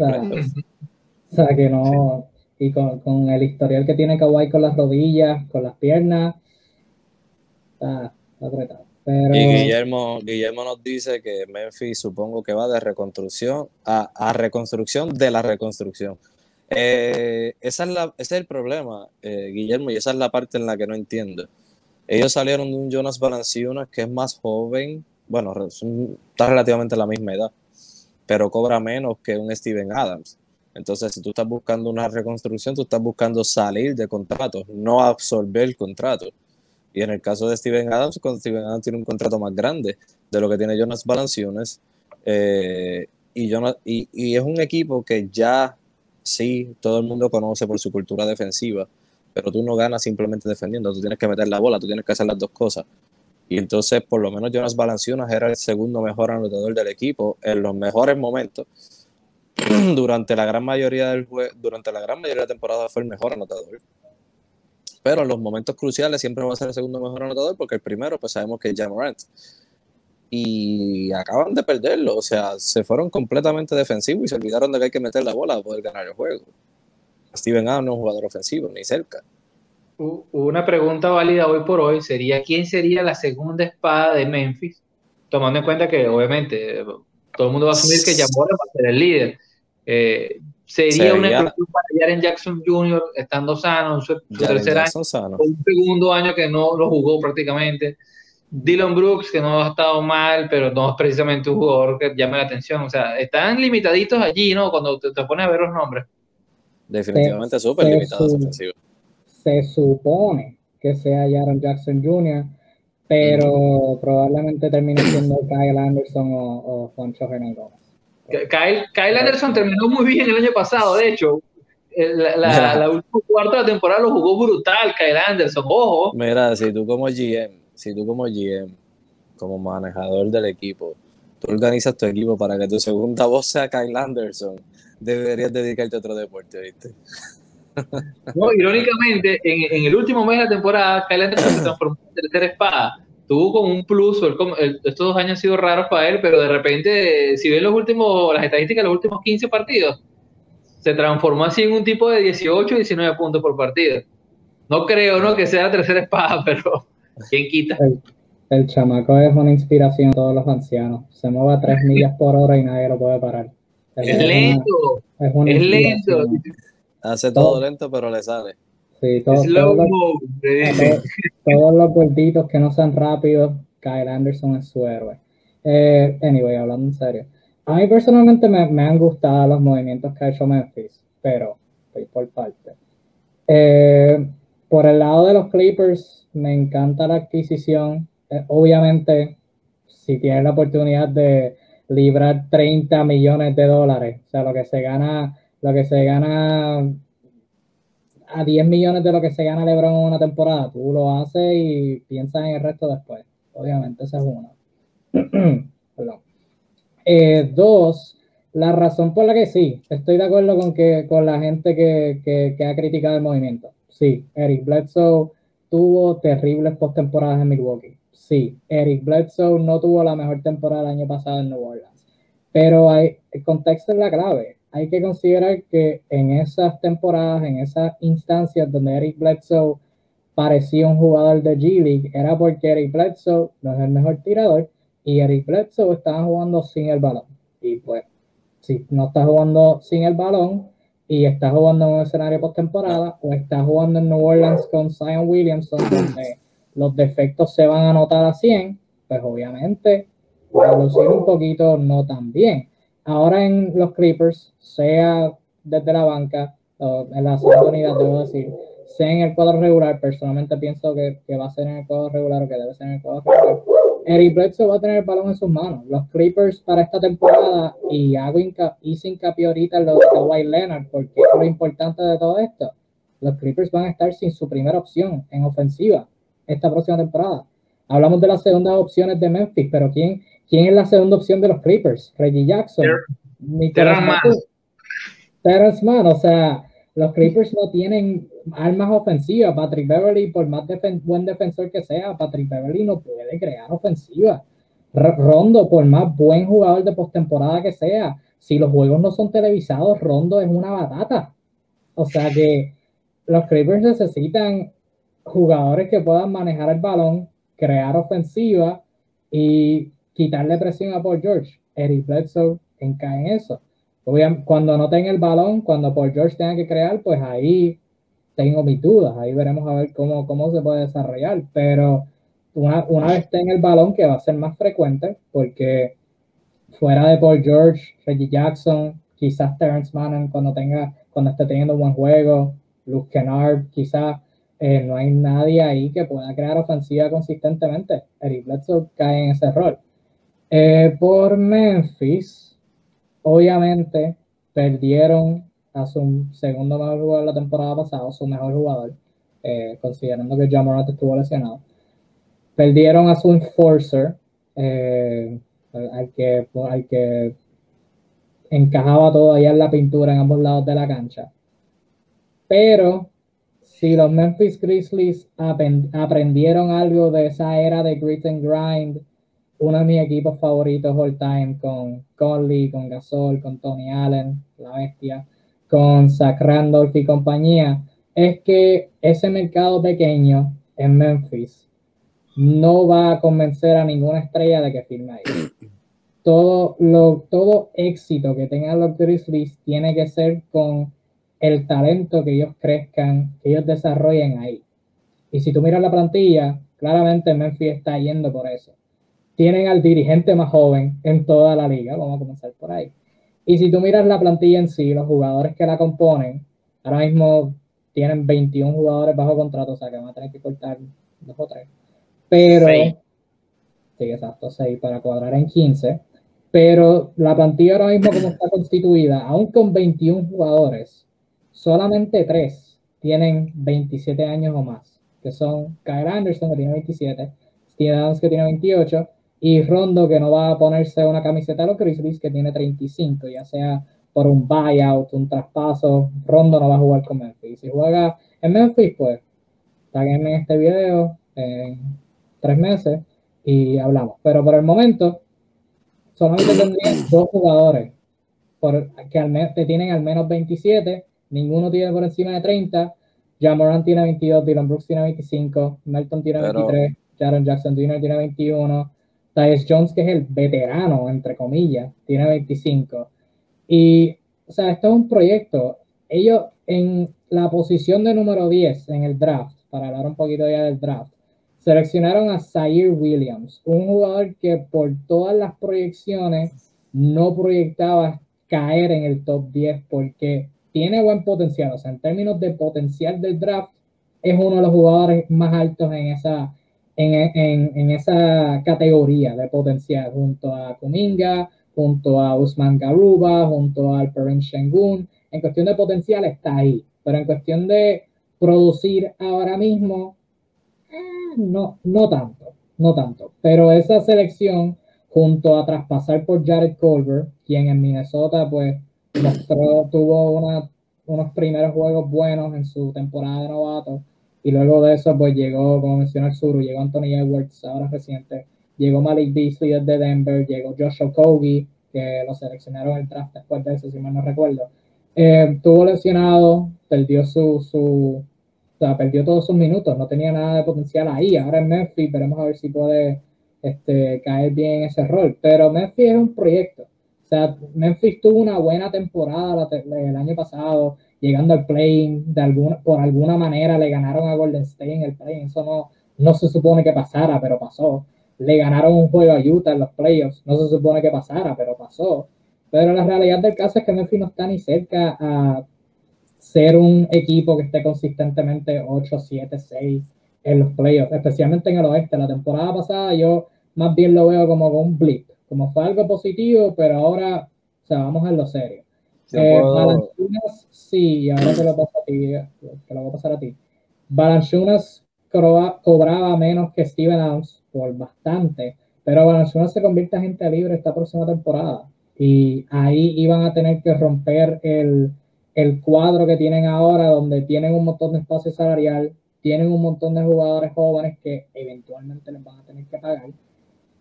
O sea, que no. Y con, con, el historial que tiene Kawhi con las rodillas, con las piernas, está, apretado. Pero... Y Guillermo, Guillermo nos dice que Memphis supongo que va de reconstrucción a, a reconstrucción de la reconstrucción. Eh, esa es la, ese es el problema, eh, Guillermo, y esa es la parte en la que no entiendo. Ellos salieron de un Jonas Valanciunas que es más joven, bueno, está relativamente a la misma edad, pero cobra menos que un Steven Adams. Entonces, si tú estás buscando una reconstrucción, tú estás buscando salir de contratos, no absorber contrato. Y en el caso de Steven Adams, Steven Adams tiene un contrato más grande de lo que tiene Jonas Valanciunas. Eh, y, y, y, es un equipo que ya sí, todo el mundo conoce por su cultura defensiva, pero tú no ganas simplemente defendiendo, tú tienes que meter la bola, tú tienes que hacer las dos cosas. Y entonces, por lo menos Jonas Valanciunas era el segundo mejor anotador del equipo en los mejores momentos. durante la gran mayoría del durante la gran mayoría de la temporada fue el mejor anotador. Pero en los momentos cruciales siempre va a ser el segundo mejor anotador porque el primero, pues sabemos que es Jamorant y acaban de perderlo. O sea, se fueron completamente defensivos y se olvidaron de que hay que meter la bola para poder ganar el juego. Steven Adams no es un jugador ofensivo, ni cerca. Una pregunta válida hoy por hoy sería: ¿quién sería la segunda espada de Memphis? Tomando en cuenta que, obviamente, todo el mundo va a asumir que Yamora va a ser el líder. Eh, sería, una excepción para Jaren Jackson Jr. estando sano en su, tercer año, un segundo año que no lo jugó prácticamente. Dylan Brooks, que no ha estado mal, pero no es precisamente un jugador que llame la atención. O sea, están limitaditos allí, ¿no? Cuando te, pones a ver los nombres. Definitivamente súper limitados ofensivos. Se supone que sea Jaron Jackson Jr., pero probablemente termine siendo Kyle Anderson o, o Juancho Gómez. Kyle, Kyle, Anderson terminó muy bien el año pasado, de hecho. La, la, la última cuarta de la temporada lo jugó brutal Kyle Anderson, ojo. Mira, si tú como GM si tú como GM, como manejador del equipo, tú organizas tu equipo para que tu segunda voz sea Kyle Anderson, deberías dedicarte a otro deporte, ¿viste? No, irónicamente, en, el último mes de la temporada, Kyle Anderson se transformó en tercera espada. Tuvo como un plus, estos dos años han sido raros para él, pero de repente, si ven los últimos, las estadísticas de los últimos 15 partidos, se transformó así en un tipo de 18, 19 puntos por partido. No creo, ¿no? Que sea la tercera espada, pero ¿Quién quita? El, chamaco es una inspiración a todos los ancianos. Se mueve a tres millas por hora y nadie lo puede parar. Es, lento. es, lento. Hace todo, lento, pero le sale. Sí, todos, los, todos los gorditos que no sean rápidos, Kyle Anderson es su héroe. Eh, anyway, hablando en serio. A mí personalmente me, me, han gustado los movimientos que ha hecho Memphis, pero estoy por parte. Eh, por el lado de los Clippers, me encanta la adquisición. Eh, obviamente, si tienes la oportunidad de librar 30 millones de dólares, o sea, lo que se gana, lo que se gana a 10 millones de lo que se gana LeBron en una temporada, tú lo haces y piensas en el resto después. Obviamente, esa es una. Perdón. Eh, dos, la razón por la que sí, estoy de acuerdo con que con la gente que, que, ha criticado el movimiento. Sí, Eric Bledsoe tuvo terribles postemporadas en Milwaukee. Sí, Eric Bledsoe no tuvo la mejor temporada el año pasado en New Orleans. Pero hay, el contexto es la clave. Hay que considerar que en esas temporadas, en esas instancias donde Eric Bledsoe parecía un jugador de G League, era porque Eric Bledsoe no es el mejor tirador y Eric Bledsoe estaba jugando sin el balón. Y pues, si no está jugando sin el balón, y está jugando en un escenario postemporada o está jugando en New Orleans con Zion Williamson donde los defectos se van a notar a 100, pues obviamente va a lucir un poquito no tan bien. Ahora en los Clippers, sea desde la banca o en la segunda unidad, debo decir, sea en el cuadro regular, personalmente pienso que, que va a ser en el cuadro regular o que debe ser en el cuadro regular. Eric Bledsoe va a tener el balón en sus manos. Los Clippers para esta temporada, y hago hice hincapié ahorita en lo de Kawhi Leonard, porque es lo importante de todo esto. Los Clippers van a estar sin su primera opción en ofensiva esta próxima temporada. Hablamos de las segundas opciones de Memphis, pero ¿quién, quién es la segunda opción de los Clippers? Reggie Jackson. Terrence Mann. O sea, los Clippers no tienen armas ofensivas. Patrick Beverly, por más buen defensor que sea, Patrick Beverly no puede crear ofensiva. Rondo, por más buen jugador de postemporada que sea, si los juegos no son televisados, Rondo es una batata. O sea que los Clippers necesitan jugadores que puedan manejar el balón, crear ofensiva y quitarle presión a Paul George. Eric Bledsoe encae en eso. Cuando no tenga el balón, cuando Paul George tenga que crear, pues ahí tengo mis dudas. Ahí veremos a ver cómo, cómo se puede desarrollar. Pero una, una vez tenga el balón, que va a ser más frecuente, porque fuera de Paul George, Reggie Jackson, quizás Terrence Mann cuando tenga, cuando esté teniendo buen juego, Luke Kennard, quizás eh, no hay nadie ahí que pueda crear ofensiva consistentemente. Eric Bledsoe cae en ese rol. Eh, por Memphis, obviamente perdieron a su segundo mejor jugador la temporada pasada, su mejor jugador, eh, considerando que Jamorant estuvo lesionado. Perdieron a su enforcer, al, que, al que encajaba todavía en la pintura en ambos lados de la cancha. Pero si los Memphis Grizzlies aprendieron algo de esa era de grit and grind, uno de mis equipos favoritos all time con Conley, con Gasol, con Tony Allen, la bestia, con Zach Randolph y compañía, es que ese mercado pequeño en Memphis no va a convencer a ninguna estrella de que firme ahí. Todo, lo, todo éxito que tengan los Grizzlies tiene que ser con el talento que ellos crezcan, que ellos desarrollen ahí. Y si tú miras la plantilla, claramente Memphis está yendo por eso. Tienen al dirigente más joven en toda la liga, vamos a comenzar por ahí. Y si tú miras la plantilla en sí, los jugadores que la componen, ahora mismo tienen 21 jugadores bajo contrato, o sea que van a tener que cortar dos o tres. Pero, sí, exacto, seis para cuadrar en 15. Pero la plantilla ahora mismo como está constituida, aún con 21 jugadores, solamente tres tienen 27 años o más, que son Kyle Anderson, que tiene 27, Steve Adams, que tiene 28, y Rondo, que no va a ponerse una camiseta de los Grizzlies, que tiene 35, ya sea por un buyout, un traspaso, Rondo no va a jugar con Memphis. Si juega en Memphis, pues, en este video en tres meses y hablamos. Pero por el momento, solamente tendrían dos jugadores por, que, que tienen al menos 27 ninguno tiene por encima de 30. Jamoran tiene 22, Dylan Brooks tiene 25, Melton tiene 23, Jaron Jackson Jr. tiene 21, Tyus Jones, que es el veterano, entre comillas, tiene 25. Y, o sea, esto es un proyecto. Ellos en la posición de número 10 en el draft, para hablar un poquito ya del draft, seleccionaron a Zaire Williams, un jugador que por todas las proyecciones no proyectaba caer en el top 10 porque tiene buen potencial, o sea, en términos de potencial del draft, es uno de los jugadores más altos en esa, en, esa categoría de potencial, junto a Kuminga, junto a Usman Garuba, junto a Alperen Shengun. En cuestión de potencial está ahí, pero en cuestión de producir ahora mismo, eh, no, no tanto, no tanto. Pero esa selección, junto a traspasar por Jared Culver, quien en Minnesota, pues mostró, tuvo unos primeros juegos buenos en su temporada de novato y luego de eso pues llegó, como mencionó el Suru, llegó Anthony Edwards ahora reciente, llegó Malik Beasley desde Denver, llegó Joshua Kogi, que lo seleccionaron el draft después de eso, si mal no recuerdo. Eh, tuvo lesionado, perdió su, su o sea, perdió todos sus minutos, no tenía nada de potencial ahí. Ahora en Memphis, veremos a ver si puede este, caer bien en ese rol. Pero Memphis es un proyecto. O sea, Memphis tuvo una buena temporada el año pasado, llegando al play de alguna, por alguna manera le ganaron a Golden State en el play, eso no, no se supone que pasara, pero pasó. Le ganaron un juego a Utah en los playoffs, no se supone que pasara, pero pasó. Pero la realidad del caso es que Memphis no está ni cerca a ser un equipo que esté consistentemente 8, 7, 6 en los playoffs, especialmente en el oeste. La temporada pasada yo más bien lo veo como un blip, como fue algo positivo, pero ahora, o sea, vamos a lo serio. Eh, Balanchunas, sí, ahora te lo paso a ti, te lo voy a pasar a ti. Balanchunas cobraba menos que Steven Adams por bastante, pero Balanchunas se convierte en gente libre esta próxima temporada y ahí iban a tener que romper el, el cuadro que tienen ahora, donde tienen un montón de espacio salarial, tienen un montón de jugadores jóvenes que eventualmente les van a tener que pagar.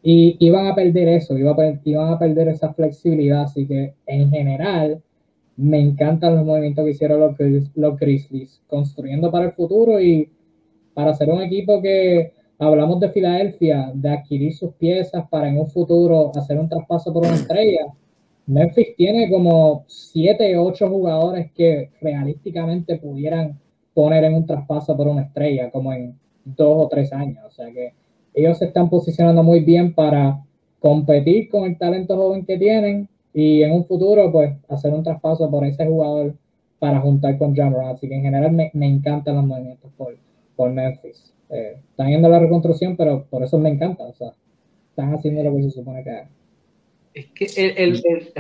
Y iban a perder eso, iban a perder esa flexibilidad. Así que en general, me encantan los movimientos que hicieron los, los Grizzlies, construyendo para el futuro y para ser un equipo que hablamos de Filadelfia, de adquirir sus piezas para en un futuro hacer un traspaso por una estrella. Memphis tiene como siete o ocho jugadores que realísticamente pudieran poner en un traspaso por una estrella, como en dos o tres años. O sea que ellos se están posicionando muy bien para competir con el talento joven que tienen y en un futuro, pues, hacer un traspaso por ese jugador para juntar con John Así que en general me, me encantan los movimientos por, por Memphis. Eh, están yendo a la reconstrucción, pero por eso me encanta. O sea, están haciendo lo que se supone que hagan. Es que el, el,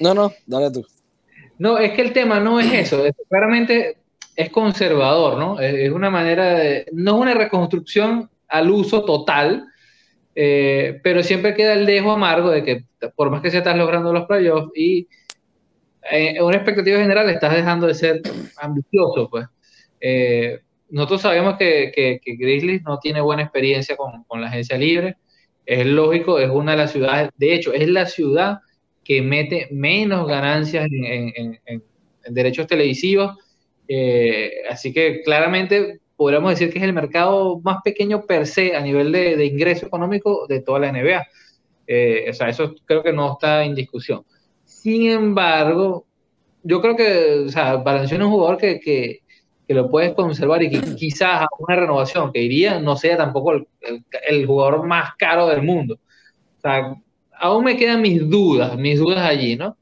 No, no, dale tú. No, es que el tema no es eso. claramente es conservador, ¿no? Es una manera de. No es una reconstrucción al uso total, eh, pero siempre queda el dejo amargo de que por más que se estás logrando los playoffs y en eh, una expectativa general estás dejando de ser ambicioso, pues. Eh, nosotros sabemos que, que, Grizzlies no tiene buena experiencia con, la agencia libre. Es lógico, es una de las ciudades, de hecho, es la ciudad que mete menos ganancias en, en, en, derechos televisivos. así que claramente podríamos decir que es el mercado más pequeño per se a nivel de, ingreso económico de toda la NBA. Eh, o sea, eso creo que no está en discusión. Sin embargo, yo creo que, o sea, Valenciano es un jugador que, que, que, lo puedes conservar y que quizás a una renovación que iría no sea tampoco el, el, jugador más caro del mundo. O sea, aún me quedan mis dudas, mis dudas allí, ¿no?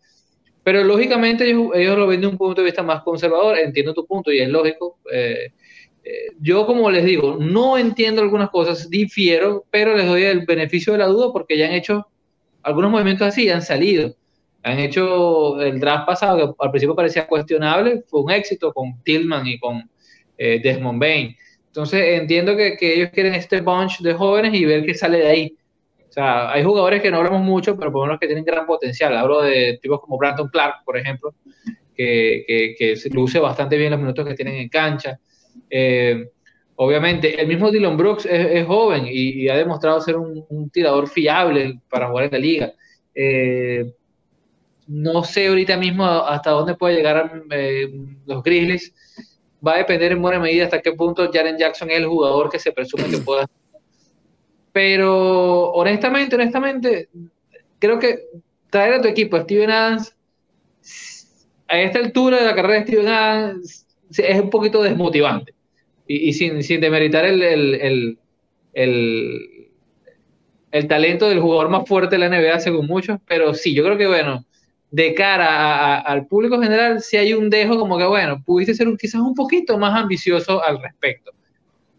Pero lógicamente ellos, ellos lo ven de un punto de vista más conservador, entiendo tu punto y es lógico. Eh, yo como les digo, no entiendo algunas cosas, difiero, pero les doy el beneficio de la duda porque ya han hecho algunos movimientos así, han salido. Han hecho el draft pasado, que al principio parecía cuestionable, fue un éxito con Tillman y con eh, Desmond Bain. Entonces entiendo que, que, ellos quieren este bunch de jóvenes y ver qué sale de ahí. O sea, hay jugadores que no hablamos mucho, pero por lo menos que tienen gran potencial. Hablo de tipos como Brandon Clark, por ejemplo, que, que, que luce bastante bien los minutos que tienen en cancha. Eh, obviamente, el mismo Dylan Brooks es, joven y, ha demostrado ser un, tirador fiable para jugar en la liga. Eh, no sé ahorita mismo hasta dónde puede llegar eh, los Grizzlies. Va a depender en buena medida hasta qué punto Jaren Jackson es el jugador que se presume que pueda. Pero honestamente, honestamente, creo que traer a tu equipo a Steven Adams a esta altura de la carrera de Steven Adams es un poquito desmotivante. Y, sin, sin, demeritar el, el, el, el, talento del jugador más fuerte de la NBA, según muchos, pero sí, yo creo que, bueno, de cara al público general, sí hay un dejo como que, bueno, pudiste ser quizás un poquito más ambicioso al respecto.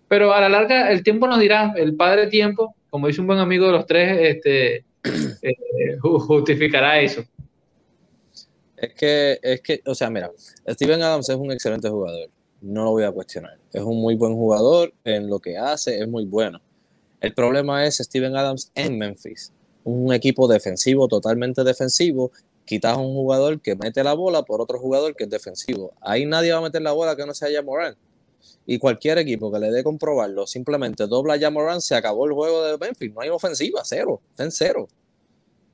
Pero a la larga, el tiempo nos dirá, el padre tiempo, como dice un buen amigo de los tres, este, eh, justificará eso. Es que, es que, o sea, mira, Steven Adams es un excelente jugador, no lo voy a cuestionar. Es un muy buen jugador en lo que hace, es muy bueno. El problema es Steven Adams en Memphis, un equipo defensivo, totalmente defensivo. Quitas a un jugador que mete la bola por otro jugador que es defensivo. Ahí nadie va a meter la bola que no sea Jamoran. Y cualquier equipo que le dé comprobarlo, simplemente dobla a Jamoran, se acabó el juego de Memphis. No hay ofensiva, cero, en cero.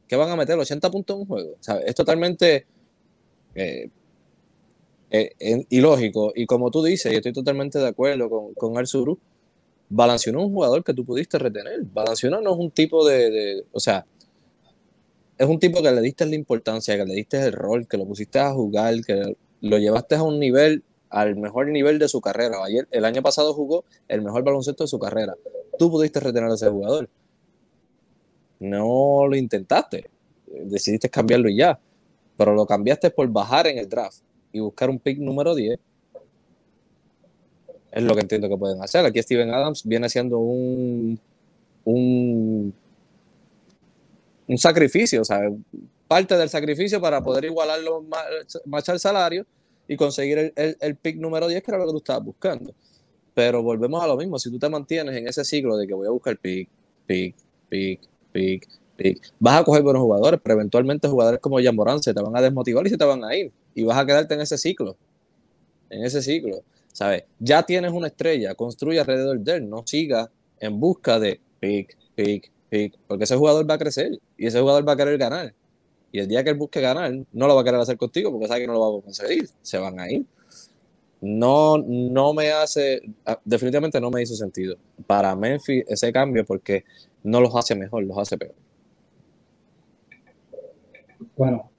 ¿Qué van a meter? 80 puntos en un juego. Es totalmente eh, eh, ilógico. Y como tú dices, y estoy totalmente de acuerdo con, con Arzuru, es un jugador que tú pudiste retener. Balanciano no es un tipo de, o sea, es un tipo que le diste la importancia, que le diste el rol, que lo pusiste a jugar, que lo llevaste a un nivel, al mejor nivel de su carrera. Ayer, el año pasado jugó el mejor baloncesto de su carrera. Tú pudiste retener a ese jugador. No lo intentaste. Decidiste cambiarlo y ya pero lo cambiaste por bajar en el draft y buscar un pick número 10. Es lo que entiendo que pueden hacer. Aquí Steven Adams viene siendo un un, un sacrificio, sea, Parte del sacrificio para poder igualarlo más, al salario y conseguir el, el, el, pick número 10, que era lo que tú estabas buscando. Pero volvemos a lo mismo, si tú te mantienes en ese ciclo de que voy a buscar pick, pick, pick, pick, vas a coger buenos jugadores, pero eventualmente jugadores como Jan Morán se te van a desmotivar y se te van a ir. Y vas a quedarte en ese ciclo. En ese ciclo. ¿Sabes? Ya tienes una estrella, construye alrededor de él, no siga en busca de pick, pick, pick, porque ese jugador va a crecer y ese jugador va a querer ganar. Y el día que él busque ganar, no lo va a querer hacer contigo porque sabe que no lo va a conseguir. Se van a ir. No, no me hace, ah, definitivamente no me hizo sentido. Para Memphis ese cambio porque no los hace mejor, los hace peor. Bueno,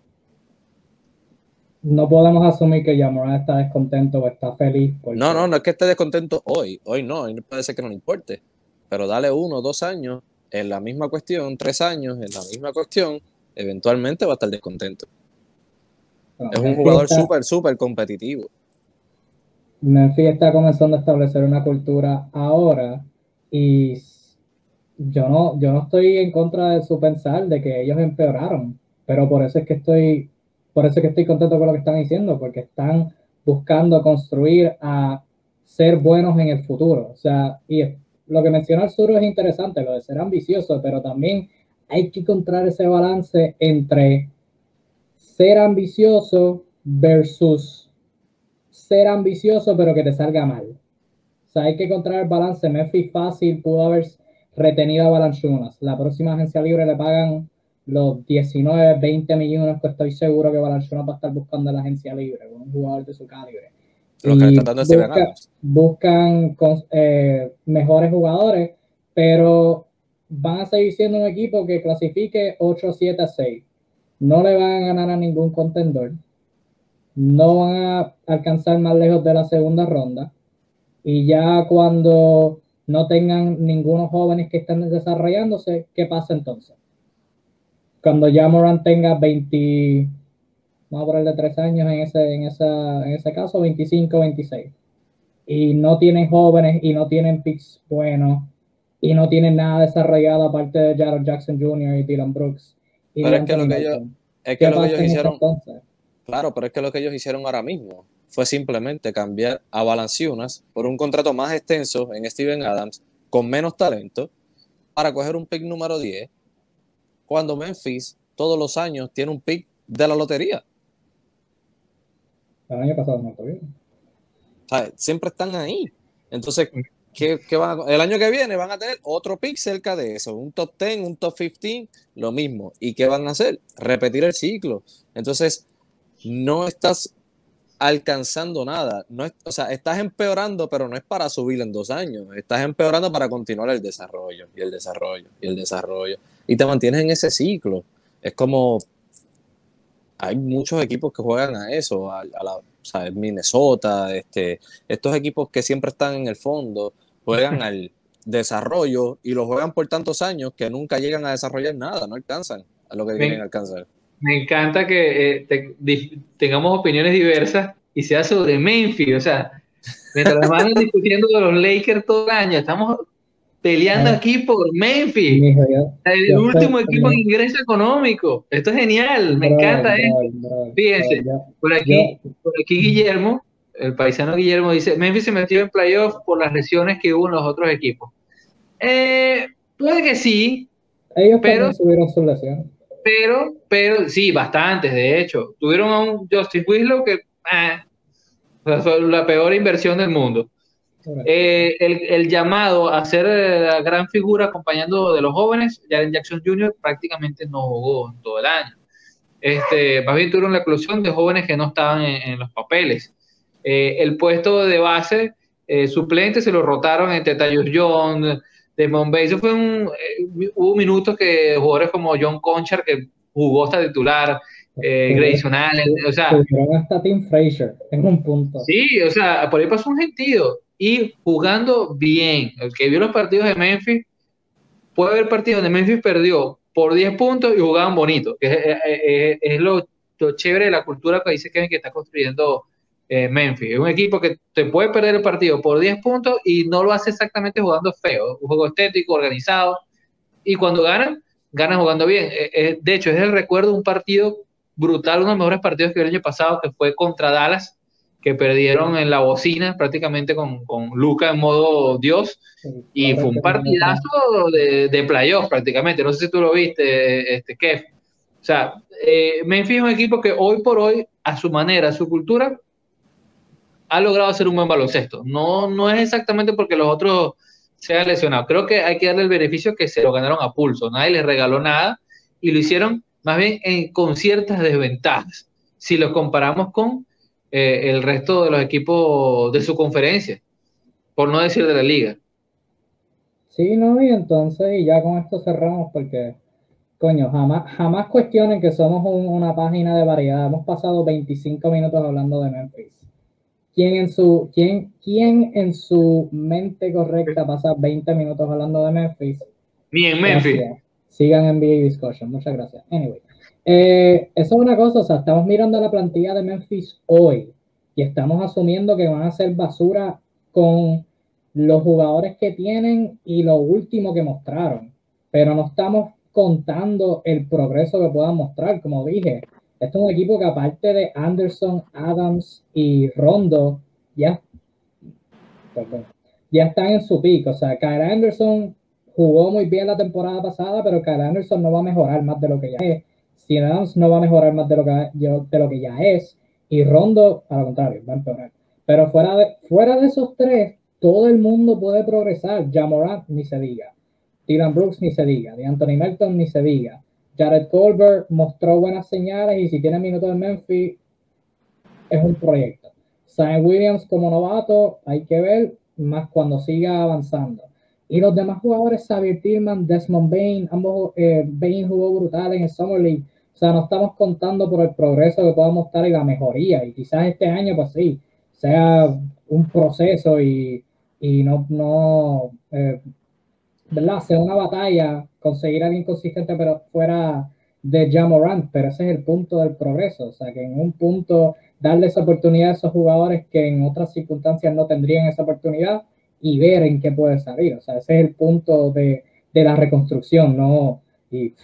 no podemos asumir que Yamoran está descontento o está feliz. No, no, no es que esté descontento hoy. Hoy no, hoy puede ser que no le importe. Pero dale uno, dos años en la misma cuestión, tres años en la misma cuestión, eventualmente va a estar descontento. es un jugador súper, súper competitivo. Memphis está comenzando a establecer una cultura ahora y yo no, yo no estoy en contra de su pensar de que ellos empeoraron, pero por eso es que estoy, por eso es que estoy contento con lo que están diciendo, porque están buscando construir a ser buenos en el futuro. O sea, y lo que mencionó Suro es interesante, lo de ser ambicioso, pero también hay que encontrar ese balance entre ser ambicioso versus ser ambicioso pero que te salga mal. O sea, hay que encontrar el balance. Memphis fácil pudo haber retenido a Balanchunas. La próxima agencia libre le pagan los 19, 20 millones que estoy seguro que Balanchunas va a estar buscando en la agencia libre, un jugador de su calibre. buscan eh, mejores jugadores, pero van a seguir siendo un equipo que clasifique 8, 7, 6. No le van a ganar a ningún contendor. No van a alcanzar más lejos de la segunda ronda. Y ya cuando no tengan ningunos jóvenes que estén desarrollándose, ¿qué pasa entonces? Cuando ya Moran tenga 20, vamos a ponerle 3 años en ese, en, esa, en ese caso, 25, 26. Y no tienen jóvenes y no tienen picks buenos y no tienen nada desarrollado aparte de Jared Jackson Jr. y Dylan Brooks. pero es que lo que ellos, es que lo que ellos hicieron, claro, pero es que lo que ellos hicieron ahora mismo fue simplemente cambiar a Balanciunas por un contrato más extenso en Steven Adams con menos talento para coger un pick número 10 cuando Memphis todos los años tiene un pick de la lotería. El año pasado no bien. siempre están ahí. Entonces, el año que viene van a tener otro pick cerca de eso, un top 10, un top 15, lo mismo. ¿Y qué van a hacer? Repetir el ciclo. Entonces, no estás alcanzando nada. No o sea, estás empeorando, pero no es para subir en dos años. Estás empeorando para continuar el desarrollo y el desarrollo y el desarrollo. Y te mantienes en ese ciclo. Es como. Hay muchos equipos que juegan a eso, a, la, o Minnesota, este, estos equipos que siempre están en el fondo juegan al desarrollo y lo juegan por tantos años que nunca llegan a desarrollar nada, no alcanzan a lo que quieren alcanzar. Me encanta que eh, tengamos opiniones diversas y sea sobre Memphis, o sea, mientras van discutiendo de los Lakers todo el año, estamos peleando aquí por Memphis, el último equipo en ingreso económico. Esto es genial, me encanta esto. Fíjense, por aquí, por aquí Guillermo el paisano Guillermo dice, Memphis se metió en playoff por las lesiones que hubo en los otros equipos. Eh, puede que sí, Ellos pero su lesión. Pero, pero, sí, bastantes, de hecho. Tuvieron a un Justin Winslow que eh, fue la peor inversión del mundo. Eh, el, el, llamado a ser la gran figura acompañando de los jóvenes, Jaren Jackson Jr. prácticamente no jugó en todo el año. Este, más bien tuvieron la exclusión de jóvenes que no estaban en los papeles. Eh, el puesto de base eh, suplente se lo rotaron entre Tyus Jones, de Bay. Eso fue un, eh, hubo minutos que jugadores como John Conchar, que jugó hasta titular, eh, Grayson Allen, o sea. hasta Tim Frazier en un punto. Sí, o sea, por ahí pasó un sentido. Y jugando bien. El que vio los partidos de Memphis, puede ver partidos donde Memphis perdió por 10 puntos y jugaban bonito, es, lo, chévere de la cultura que dice Kevin que está construyendo eh, Memphis. Es un equipo que te puede perder el partido por 10 puntos y no lo hace exactamente jugando feo. Un juego estético, organizado. y cuando ganan, ganan jugando bien. Eh, eh, de hecho, es el recuerdo de un partido brutal, uno de los mejores partidos que el año pasado, que fue contra Dallas, que perdieron en la bocina prácticamente con, con Luca en modo Dios, y fue un partidazo de, de playoff prácticamente, no sé si tú lo viste, este, Kev. O sea, eh, Memphis es un equipo que hoy por hoy, a su manera, a su cultura, ha logrado hacer un buen baloncesto. No, no es exactamente porque los otros se han lesionado. Creo que hay que darle el beneficio que se lo ganaron a pulso. Nadie les regaló nada y lo hicieron más bien con ciertas desventajas. Si lo comparamos con eh, el resto de los equipos de su conferencia, por no decir de la liga. Sí, no, y entonces, y ya con esto cerramos porque, coño, jamás, jamás cuestionen que somos una página de variedad. Hemos pasado 25 minutos hablando de Memphis. ¿Quién en su, quién, quién en su mente correcta pasa 20 minutos hablando de Memphis? Ni en Memphis. Sigan en NBA Discussion. Muchas gracias. Anyway. Eh, eso es una cosa, o sea, estamos mirando la plantilla de Memphis hoy y estamos asumiendo que van a ser basura con los jugadores que tienen y lo último que mostraron, pero no estamos contando el progreso que puedan mostrar, como dije. Este es un equipo que aparte de Anderson, Adams y Rondo, ya, ya están en su pico. O sea, Kyle Anderson jugó muy bien la temporada pasada, pero Kyle Anderson no va a mejorar más de lo que ya es. Si Adams no va a mejorar más de lo que, de lo que ya es. Y Rondo, al contrario, va a empeorar. Pero fuera de, fuera de esos tres, todo el mundo puede progresar. Jamorant ni se diga. Dylan Brooks ni se diga. De Anthony Melton ni se diga. Jared Colbert mostró buenas señales y si tiene minutos en Memphis, es un proyecto. Sam Williams como novato, hay que ver más cuando siga avanzando. Y los demás jugadores, Xavier Tillman, Desmond Bain, ambos, eh, Bain jugó brutal en el Summer League. O sea, no estamos contando por el progreso que pueda mostrar y la mejoría. Y quizás este año, pues sí, sea un proceso y, y no, no eh, ¿verdad? Sea una batalla conseguir a alguien consistente, pero fuera de Jamorant, pero ese es el punto del progreso, o sea, que en un punto darle esa oportunidad a esos jugadores que en otras circunstancias no tendrían esa oportunidad y ver en qué puede salir, o sea, ese es el punto de, de la reconstrucción, ¿no? Y,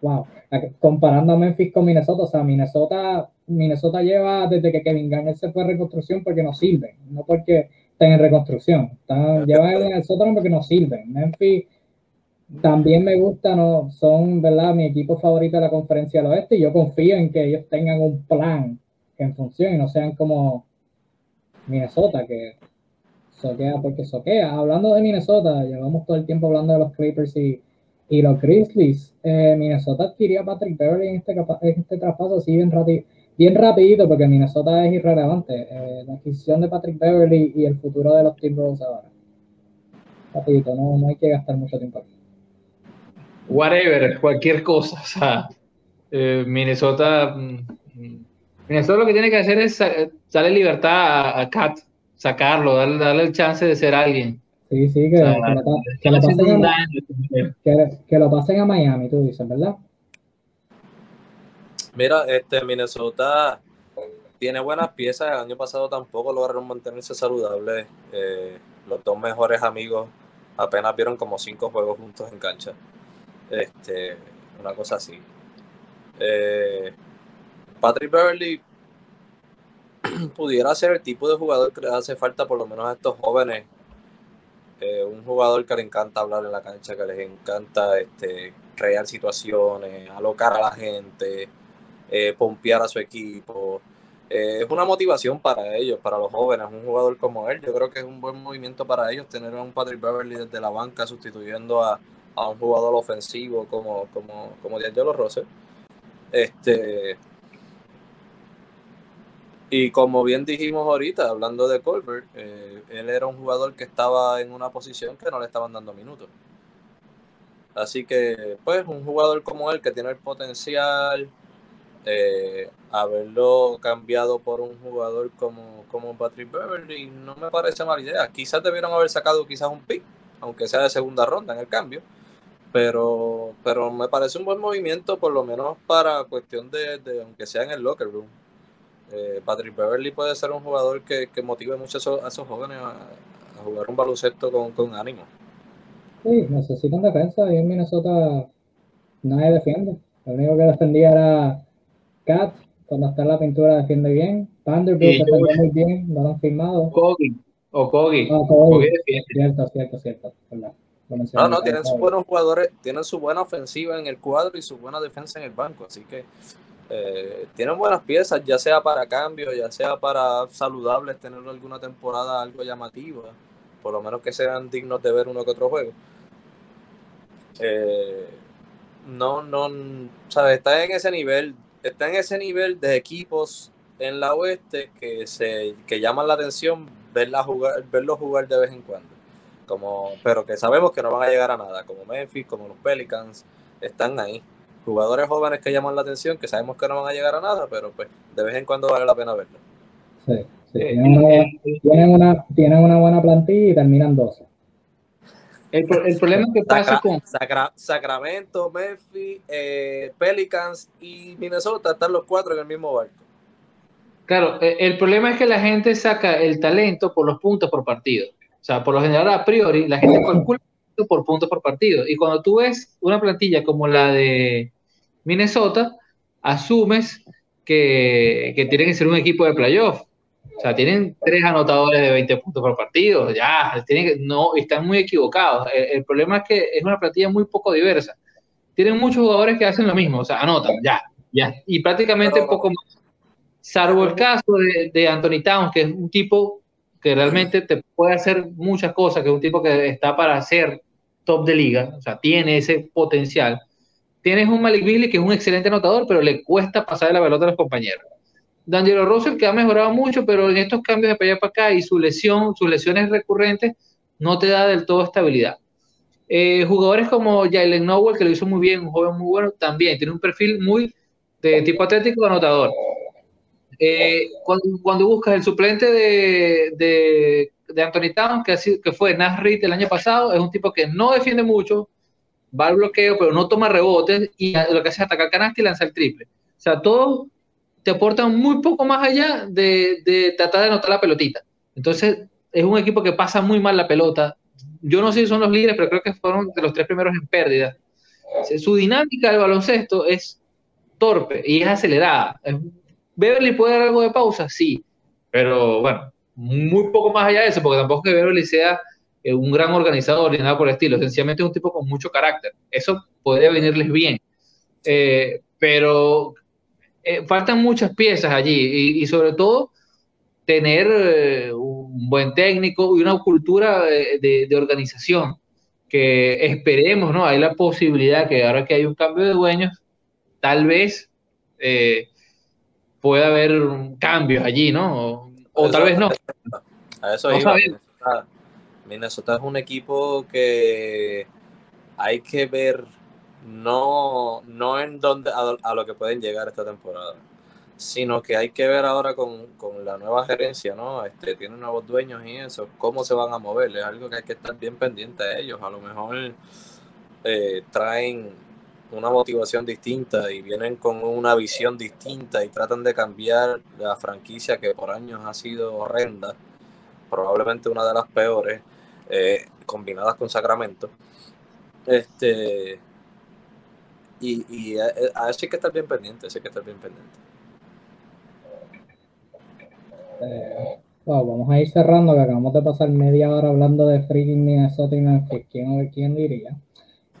wow, comparando a Memphis con Minnesota, o sea, Minnesota, Minnesota lleva desde que Kevin Garnett se fue a reconstrucción porque no sirven, no porque están en reconstrucción, están, llevan en el sótano porque no sirven. Memphis también me gusta, no, son, ¿verdad? Mi equipo favorito de la conferencia del oeste y yo confío en que ellos tengan un plan en función y no sean como Minnesota, que soquea porque soquea. Hablando de Minnesota, llevamos todo el tiempo hablando de los Clippers y, y los Grizzlies. Eh, Minnesota adquirió a Patrick Beverly en este, este traspaso así bien, bien rapidito porque Minnesota es irrelevante. Eh, la adquisición de Patrick Beverly y el futuro de los Timberwolves ahora. Rapidito, no, no hay que gastar mucho tiempo aquí whatever, cualquier cosa. O sea, eh, Minnesota, mm, Minnesota lo que tiene que hacer es darle libertad a, Kat, sacarlo, darle, el chance de ser alguien. Sí, sí, que, que, lo, pasen a, que, lo pasen a Miami, tú dices, ¿verdad? Mira, este Minnesota tiene buenas piezas. El año pasado tampoco lograron mantenerse saludables. Eh, los dos mejores amigos apenas vieron como cinco juegos juntos en cancha. Este, una cosa así. Eh, Patrick Beverly pudiera ser el tipo de jugador que le hace falta por lo menos a estos jóvenes. Eh, un jugador que le encanta hablar en la cancha, que les encanta este, crear situaciones, alocar a la gente, eh, pompear a su equipo. es una motivación para ellos, para los jóvenes, un jugador como él. Yo creo que es un buen movimiento para ellos tener a un Patrick Beverly desde la banca sustituyendo a, a un jugador ofensivo como, como, como D'Angelo Rose. Este, y como bien dijimos ahorita, hablando de Colbert, eh, él era un jugador que estaba en una posición que no le estaban dando minutos. Así que, pues, un jugador como él que tiene el potencial, eh, haberlo cambiado por un jugador como, como Patrick Beverly, no me parece mala idea. Quizás debieron haber sacado quizás un pick, aunque sea de segunda ronda en el cambio pero, pero me parece un buen movimiento, por lo menos para cuestión de, aunque sea en el locker room. Eh, Patrick Beverly puede ser un jugador que, que motive mucho a esos, jóvenes a, jugar un baloncesto con, con ánimo. Sí, necesitan defensa y en Minnesota nadie defiende. Lo único que defendía era Cat, cuando está en la pintura defiende bien. Vanderbilt defendió muy bien, lo han firmado. Kogi. O Kogi. Ah, Kogi. Cierto, cierto, cierto. No, no, tienen sus buenos jugadores, tienen su buena ofensiva en el cuadro y su buena defensa en el banco, así que eh, tienen buenas piezas, ya sea para cambio, ya sea para saludables, tener alguna temporada algo llamativa, por lo menos que sean dignos de ver uno que otro juego. Eh, no, no, sabes, está en ese nivel, está en ese nivel de equipos en la oeste que se que llaman la atención verla jugar, verlos jugar de vez en cuando. Como, pero que sabemos que no van a llegar a nada, como Memphis, como los Pelicans, están ahí jugadores jóvenes que llaman la atención, que sabemos que no van a llegar a nada, pero pues de vez en cuando vale la pena verlo. Sí, sí. Eh, tienen, una, tienen, una, buena plantilla y terminan 12. El, el problema que pasa con Sacramento, Memphis, eh, Pelicans y Minnesota están los cuatro en el mismo barco. Claro, eh, el problema es que la gente saca el talento por los puntos por partido. O sea, por lo general, a priori, la gente calcula por puntos por partido. Y cuando tú ves una plantilla como la de Minnesota, asumes que, que tiene que ser un equipo de playoff. O sea, tienen tres anotadores de 20 puntos por partido. Ya, tienen que, no, están muy equivocados. El, problema es que es una plantilla muy poco diversa. Tienen muchos jugadores que hacen lo mismo, o sea, anotan, ya, ya. Y prácticamente poco más. Salvo el caso de, de Anthony Towns, que es un tipo que realmente te puede hacer muchas cosas, que es un tipo que está para hacer top de liga, o sea, tiene ese potencial. Tienes un Malik Beasley que es un excelente anotador, pero le cuesta pasar la pelota a los compañeros. D'Angelo Russell que ha mejorado mucho, pero en estos cambios de para allá para acá y su lesión, sus lesiones recurrentes, no te da del todo estabilidad. Eh, jugadores como Jalen Nowell, que lo hizo muy bien, un joven muy bueno, también tiene un perfil muy de tipo atlético anotador. Eh, cuando, buscas el suplente de de Anthony Towns, que, que fue Nash Reed el año pasado, es un tipo que no defiende mucho, va al bloqueo, pero no toma rebotes y lo que hace es atacar canasta y lanzar el triple. O sea, todo te aporta muy poco más allá de, de, tratar de anotar la pelotita. Entonces, es un equipo que pasa muy mal la pelota. Yo no sé si son los líderes, pero creo que fueron de los tres primeros en pérdida. Su dinámica del baloncesto es torpe y es acelerada. ¿Beverly puede dar algo de pausa? Sí, pero bueno, muy poco más allá de eso, porque tampoco que Beverly sea eh, un gran organizador ni nada por el estilo, sencillamente es un tipo con mucho carácter. Eso podría venirles bien. Eh, pero eh, faltan muchas piezas allí y, sobre todo tener un buen técnico y una cultura de, organización que esperemos, ¿no? Hay la posibilidad que ahora que hay un cambio de dueños, tal vez pueda haber cambios allí, ¿no? O tal vez no. A eso iba. Minnesota, es un equipo que hay que ver no, no en dónde a, lo que pueden llegar esta temporada, sino que hay que ver ahora con, la nueva gerencia, ¿no? Este, tienen nuevos dueños y eso, cómo se van a mover. Es algo que hay que estar bien pendiente de ellos. A lo mejor eh, traen una motivación distinta y vienen con una visión distinta y tratan de cambiar la franquicia que por años ha sido horrenda, probablemente una de las peores, eh, combinadas con Sacramento. Este, y, y a, eso hay que estar bien pendiente, hay que estar bien pendiente. Eh, vamos a ir cerrando, que acabamos de pasar media hora hablando de freaking Minnesota y Memphis. ¿Quién, quién diría?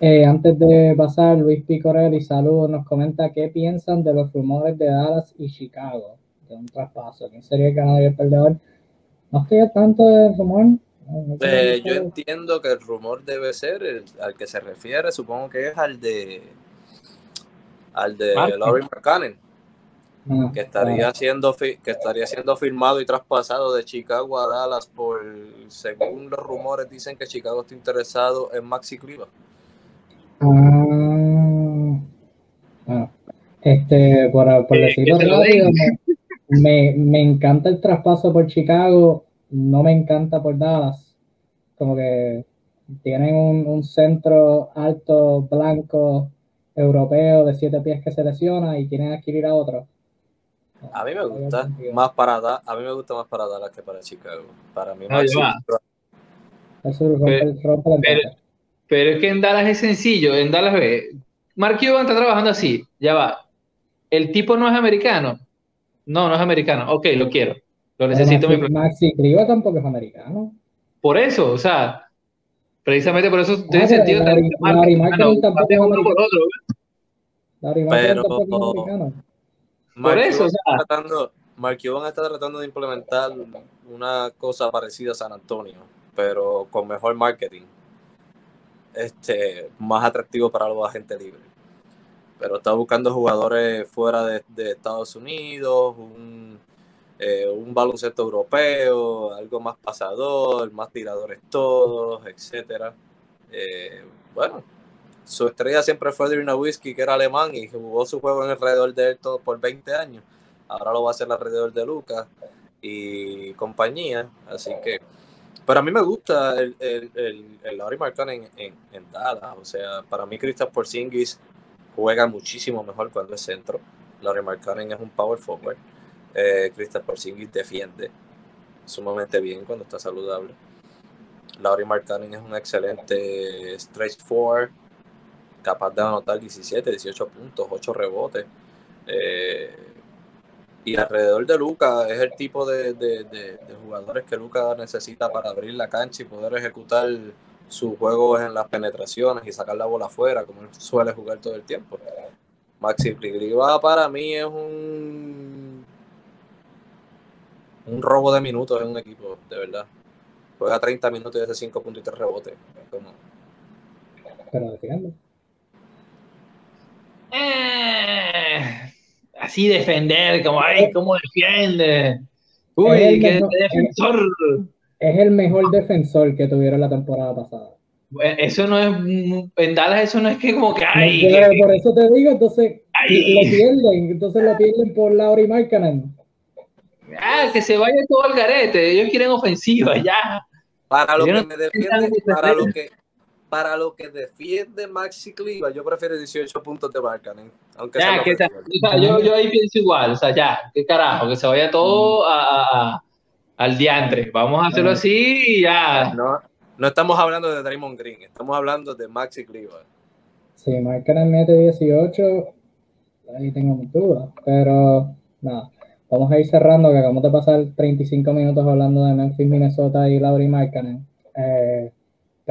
Eh, antes de pasar, Luis Picorelli, saludos, nos comenta qué piensan de los rumores de Dallas y Chicago de un traspaso. ¿Quién sería el ganador y el perdedor? No estoy tanto del rumor. Eh, yo entiendo que el rumor debe ser al que se refiere, supongo que es al de al de Laurie McCann, ah, que estaría siendo que estaría siendo firmado y traspasado de Chicago a Dallas por según los rumores dicen que Chicago está interesado en Maxi Cliva. Ah, ah, este, por, por decirlo rápido, me, me, encanta el traspaso por Chicago, no me encanta por Dallas. Como que tienen un, un centro alto, blanco, europeo de siete pies que se lesiona y quieren adquirir a otro. A mí me gusta más para a mí me gusta más para Dallas que para Chicago. Para mí más. Pero es que en Dallas es sencillo. En Dallas ve. Mark Cuban está trabajando así. Ya va. El tipo no es americano. No, no es americano. Ok, lo quiero. Lo necesito. Maxi, Maxi Cliva tampoco es americano. Por eso, o sea, precisamente por eso Ah, tiene pero sentido. Larry- Larry marketing, tampoco es americano. por otro, ¿ves? Larry Pero- tampoco es americano. Por eso, Cuban o sea. está tratando, Mark Cuban está tratando de implementar una cosa parecida a San Antonio, pero con mejor marketing. Este, más atractivo para los agentes libres. Pero está buscando jugadores fuera de, Estados Unidos, un, eh, un baloncesto europeo, algo más pasador, más tiradores todos, etcétera. Eh, bueno, su estrella siempre fue Dirk Nowitzki, que era alemán y jugó su juego en alrededor de él todo por 20 años. Ahora lo va a hacer alrededor de Lucas y compañía. Así que, pero a mí me gusta el, el, el, el Lauri Markkanen en, en, en, Dallas. O sea, para mí Kristaps Porzingis juega muchísimo mejor cuando es centro. Lauri Markkanen es un power forward. Eh, Kristaps Porzingis defiende sumamente bien cuando está saludable. Lauri Markkanen es un excelente stretch four, capaz de anotar 17, 18 puntos, 8 rebotes. Eh, y alrededor de Luca es el tipo de, de, de, de, jugadores que Luca necesita para abrir la cancha y poder ejecutar sus juegos en las penetraciones y sacar la bola afuera, como él suele jugar todo el tiempo. Maxi Prigriva para mí es un un robo de minutos en un equipo, de verdad. Juega 30 minutos y hace 5 puntos y 3 rebotes. Como... Pero. Eh, así defender, como, ay, ¿cómo defiende? Uy, el qué mejor- defensor. Es el mejor defensor que tuvieron la temporada pasada. Eh, Eso no es, en Dallas eso no es que como que, ay, No, por eso te digo, entonces Ay. lo pierden, entonces lo pierden por Lauri Markkanen. ah, que se vaya todo al garete, ellos quieren ofensiva, ya. Para lo Yo que no me sé defiende, tanto que para lo defender. que, para lo que defiende Maxi Cliva, yo prefiero 18 puntos de Markkanen. Aunque sea Ya, que prefiero. o sea, yo, yo ahí pienso igual, o sea, ya, qué carajo, que se vaya todo a, a- a- al diantre. Vamos a hacerlo así y ya. No, no estamos hablando de Draymond Green, estamos hablando de Maxi Cliva. Sí, Markkanen mete 18, ahí tengo mis dudas, pero nada, vamos a ir cerrando, que acabamos de pasar 35 minutos hablando de Memphis, Minnesota y Lauri Markkanen. Eh,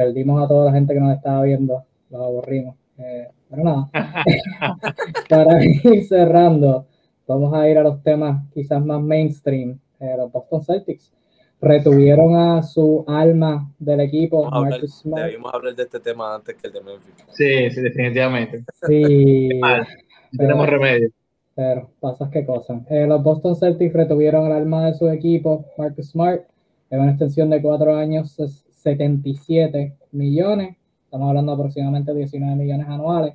perdimos a toda la gente que nos estaba viendo, los aburrimos. Eh, pero nada, para ir cerrando, vamos a ir a los temas quizás más mainstream. Eh, los Boston Celtics retuvieron a su alma del equipo, hablar- Marcus Smart. debimos hablar de este tema antes que el de Memphis. Sí, sí, definitivamente. Sí, Mal. No tenemos remedio. pero pasas qué cosas. Eh, los Boston Celtics retuvieron el alma de su equipo, Marcus Smart, en una extensión de cuatro años, 77 millones. Estamos hablando de aproximadamente 19 millones anuales.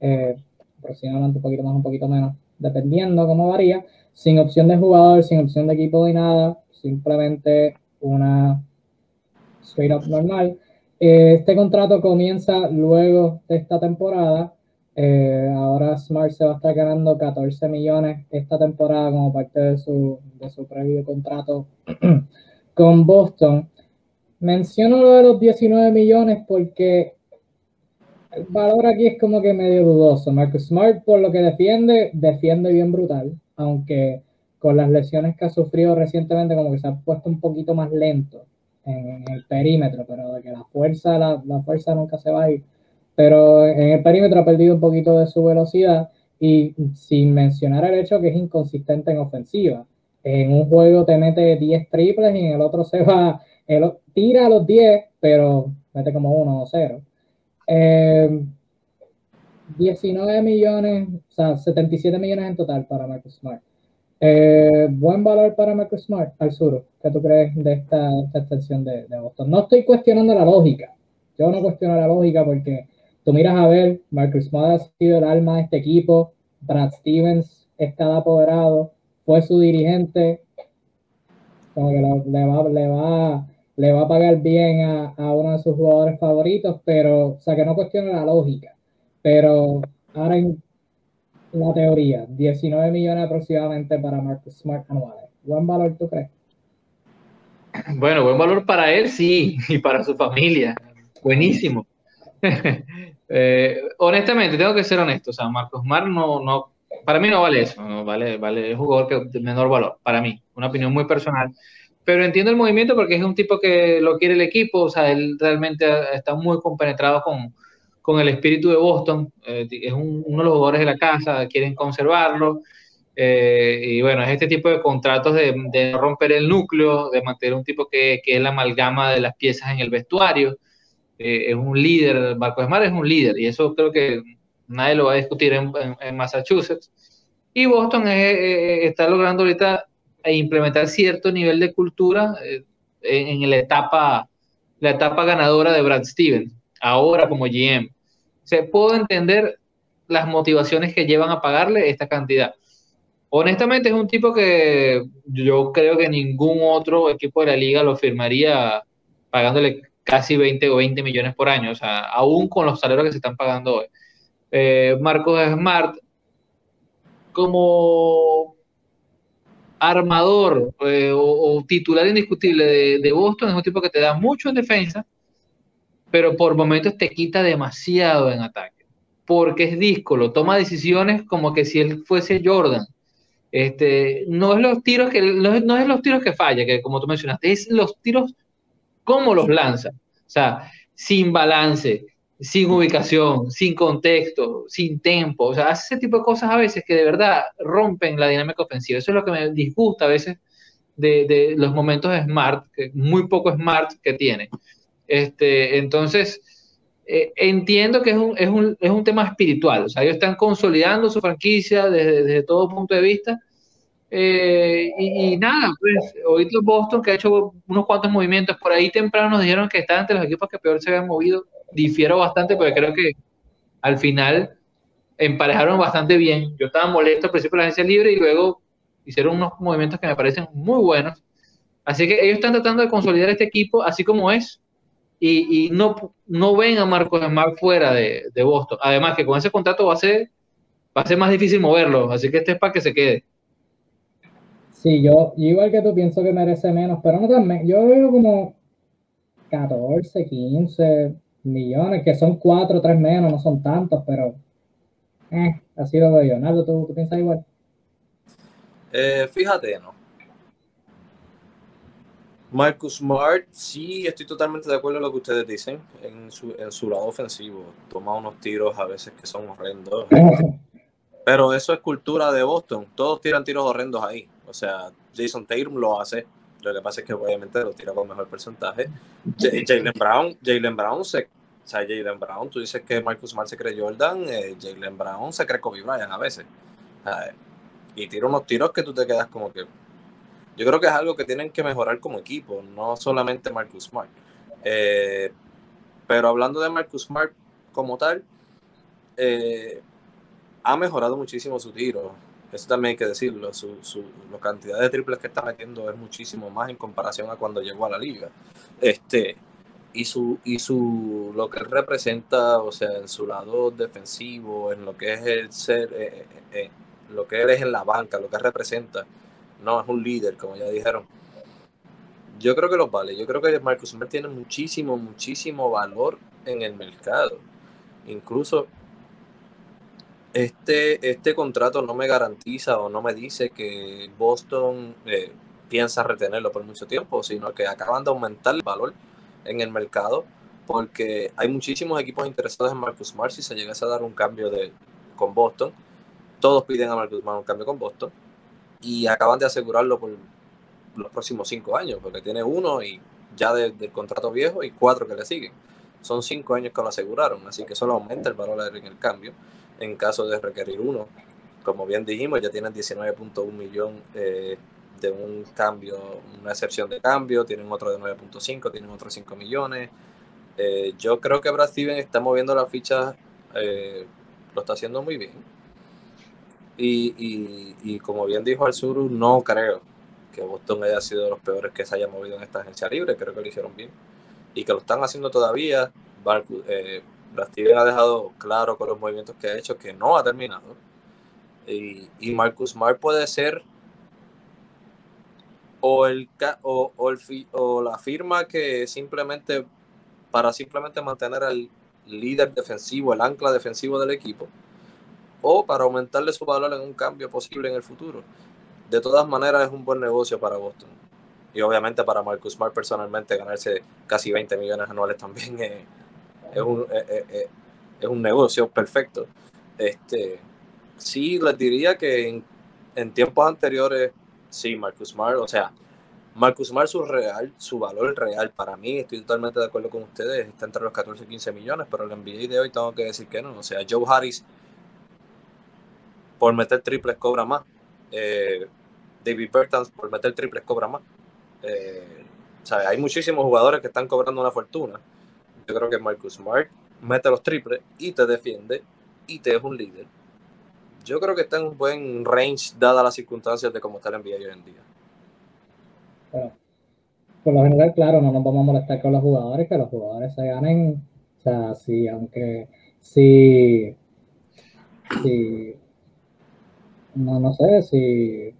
Eh, aproximadamente un poquito más, un poquito menos, dependiendo cómo varía. Sin opción de jugador, sin opción de equipo ni nada. Simplemente una straight up normal. Eh, este contrato comienza luego de esta temporada. Eh, ahora Smart se va a estar ganando 14 millones esta temporada como parte de su, de su previo contrato con Boston. Menciono lo de los 19 millones porque el valor aquí es como que medio dudoso. Marcus Smart, por lo que defiende, defiende bien brutal, aunque con las lesiones que ha sufrido recientemente, como que se ha puesto un poquito más lento en, el perímetro, pero de que la fuerza, la, la fuerza nunca se va a ir pero en el perímetro ha perdido un poquito de su velocidad y sin mencionar el hecho que es inconsistente en ofensiva. En un juego te mete 10 triples y en el otro se va, el, tira a los 10, pero mete como 1 o 0. Eh, 19 millones, o sea, 77 millones en total para Marcus Smart. Eh, buen valor para Marcus Smart al sur. ¿Qué tú crees de esta, extensión de, Boston? No estoy cuestionando la lógica. Yo no cuestiono la lógica porque Tú miras a ver, Marcus Smart ha sido el alma de este equipo, Brad Stevens está apoderado, fue su dirigente, como que le, va, le, va, le va a pagar bien a, uno de sus jugadores favoritos, pero, o sea, que no cuestiona la lógica, pero ahora en la teoría, 19 millones aproximadamente para Marcus Smart anuales. ¿Buen valor tú crees? Bueno, buen valor para él, sí, y para su familia. Buenísimo. Eh, honestamente, tengo que ser honesto. O sea, Marcos Mar no, no, para mí no vale eso. No vale, vale, es jugador de menor valor, para mí. Una opinión muy personal. Pero entiendo el movimiento porque es un tipo que lo quiere el equipo. O sea, él realmente está muy compenetrado con, con el espíritu de Boston. Eh, es uno de los jugadores de la casa, quieren conservarlo. Eh, y bueno, es este tipo de contratos de, de, romper el núcleo, de mantener un tipo que, que, es la amalgama de las piezas en el vestuario. Eh, es un líder, Marco Smart es un líder, y eso creo que nadie lo va a discutir en, en, Massachusetts. Y Boston está logrando ahorita implementar cierto nivel de cultura en, en, la, etapa, la etapa ganadora de Brad Stevens, ahora como GM. Se puedo entender las motivaciones que llevan a pagarle esta cantidad honestamente es un tipo que yo creo que ningún otro equipo de la liga lo firmaría pagándole casi 20 o 20 millones por año, o sea, aún con los salarios que se están pagando hoy. Eh, Marcos Smart, como armador eh, o, titular indiscutible de, Boston, es un tipo que te da mucho en defensa, pero por momentos te quita demasiado en ataque, porque es díscolo, toma decisiones como que si él fuese Jordan este, no es los tiros que no es, los tiros que falla, que como tú mencionaste, es los tiros cómo los lanza. O sea, sin balance, sin ubicación, sin contexto, sin tempo. O sea, hace ese tipo de cosas a veces que de verdad rompen la dinámica ofensiva. Eso es lo que me disgusta a veces de, de los momentos smart, que muy poco smart que tiene. Este, entonces, eh, entiendo que es un, es, un, es un, tema espiritual, o sea, ellos están consolidando su franquicia desde, desde todo punto de vista. Eh, y, nada, pues ahorita Boston que ha hecho unos cuantos movimientos por ahí temprano nos dijeron que está entre los equipos que peor se habían movido. Difiero bastante porque creo que al final emparejaron bastante bien. Yo estaba molesto al principio de la agencia libre y luego hicieron unos movimientos que me parecen muy buenos. Así que ellos están tratando de consolidar este equipo así como es y, no, no ven a Marcos Smart fuera de, de, Boston. Además que con ese contrato va a ser, va a ser más difícil moverlo, así que este es para que se quede. Sí, yo, igual que tú pienso que merece menos, pero no también, yo veo como 14, 15 millones, que son 4 o 3 menos, no son tantos, pero eh, así lo veo yo. Naldo, ¿tú, ¿tú piensas igual? Eh, fíjate, ¿no? Marcus Smart, sí, estoy totalmente de acuerdo en lo que ustedes dicen en su, en su lado ofensivo. Toma unos tiros a veces que son horrendos. Pero eso es cultura de Boston. Todos tiran tiros horrendos ahí. O sea, Jason Tatum lo hace. Lo que pasa es que obviamente lo tira con mejor porcentaje. Jalen Brown, Jalen Brown se, o sea, Jalen Brown, tú dices que Marcus Smart se cree Jordan, eh, Jalen Brown se cree Kobe Bryant a veces. y tira unos tiros que tú te quedas como que yo creo que es algo que tienen que mejorar como equipo, no solamente Marcus Smart. Eh, pero hablando de Marcus Smart como tal, eh, ha mejorado muchísimo su tiro. Eso también hay que decirlo. Su, su, la cantidad de triples que está metiendo es muchísimo más en comparación a cuando llegó a la liga. Este, y su, y su lo que él representa, o sea, en su lado defensivo, en lo que es el ser, eh, lo que él es en la banca, lo que representa no, es un líder, como ya dijeron. Yo creo que los vale. Yo creo que Marcus Smart tiene muchísimo, muchísimo valor en el mercado. Incluso este, este contrato no me garantiza o no me dice que Boston eh, piensa retenerlo por mucho tiempo, sino que acaban de aumentar el valor en el mercado porque hay muchísimos equipos interesados en Marcus Smart si se llegase a dar un cambio de, con Boston. Todos piden a Marcus Smart un cambio con Boston y acaban de asegurarlo por los próximos cinco años, porque tiene uno y ya del contrato viejo y cuatro que le siguen. Son cinco años que lo aseguraron, así que solo aumenta el valor en el cambio en caso de requerir uno. Como bien dijimos, ya tienen 19.1 millón eh, de un cambio, una excepción de cambio, tienen otro de 9.5, tienen otros 5 millones. Eh, yo creo que Brad Steven está moviendo la ficha, eh, lo está haciendo muy bien y, y, como bien dijo Alzuru, no creo que Boston haya sido de los peores que se haya movido en esta agencia libre. Creo que lo hicieron bien. Y que lo están haciendo todavía. Eh, ha dejado claro con los movimientos que ha hecho que no ha terminado. Y, y Marcus Smart puede ser o, el, o, o, la firma que simplemente, para simplemente mantener al, líder defensivo, el ancla defensivo del equipo, o para aumentarle su valor en un cambio posible en el futuro. De todas maneras, es un buen negocio para Boston. Y obviamente para Marcus Smart personalmente ganarse casi 20 millones anuales también es, un, es un negocio perfecto. Este, sí, les diría que en tiempos anteriores, sí, Marcus Smart, o sea, Marcus Smart, su real, su valor real para mí, estoy totalmente de acuerdo con ustedes, está entre los 14 y 15 millones, pero el NBA de hoy tengo que decir que no. O sea, Joe Harris, por meter triples, cobra más. Eh, David Bertans, por meter triples, cobra más. Eh, sea, hay muchísimos jugadores que están cobrando una fortuna. Yo creo que Marcus Smart mete los triples y te defiende y te es un líder. Yo creo que está en un buen range, dadas las circunstancias de cómo está el NBA hoy en día. Por lo general, claro, no nos vamos a molestar con los jugadores, que los jugadores se ganen. O sea, sí, aunque si, si no, no sé, si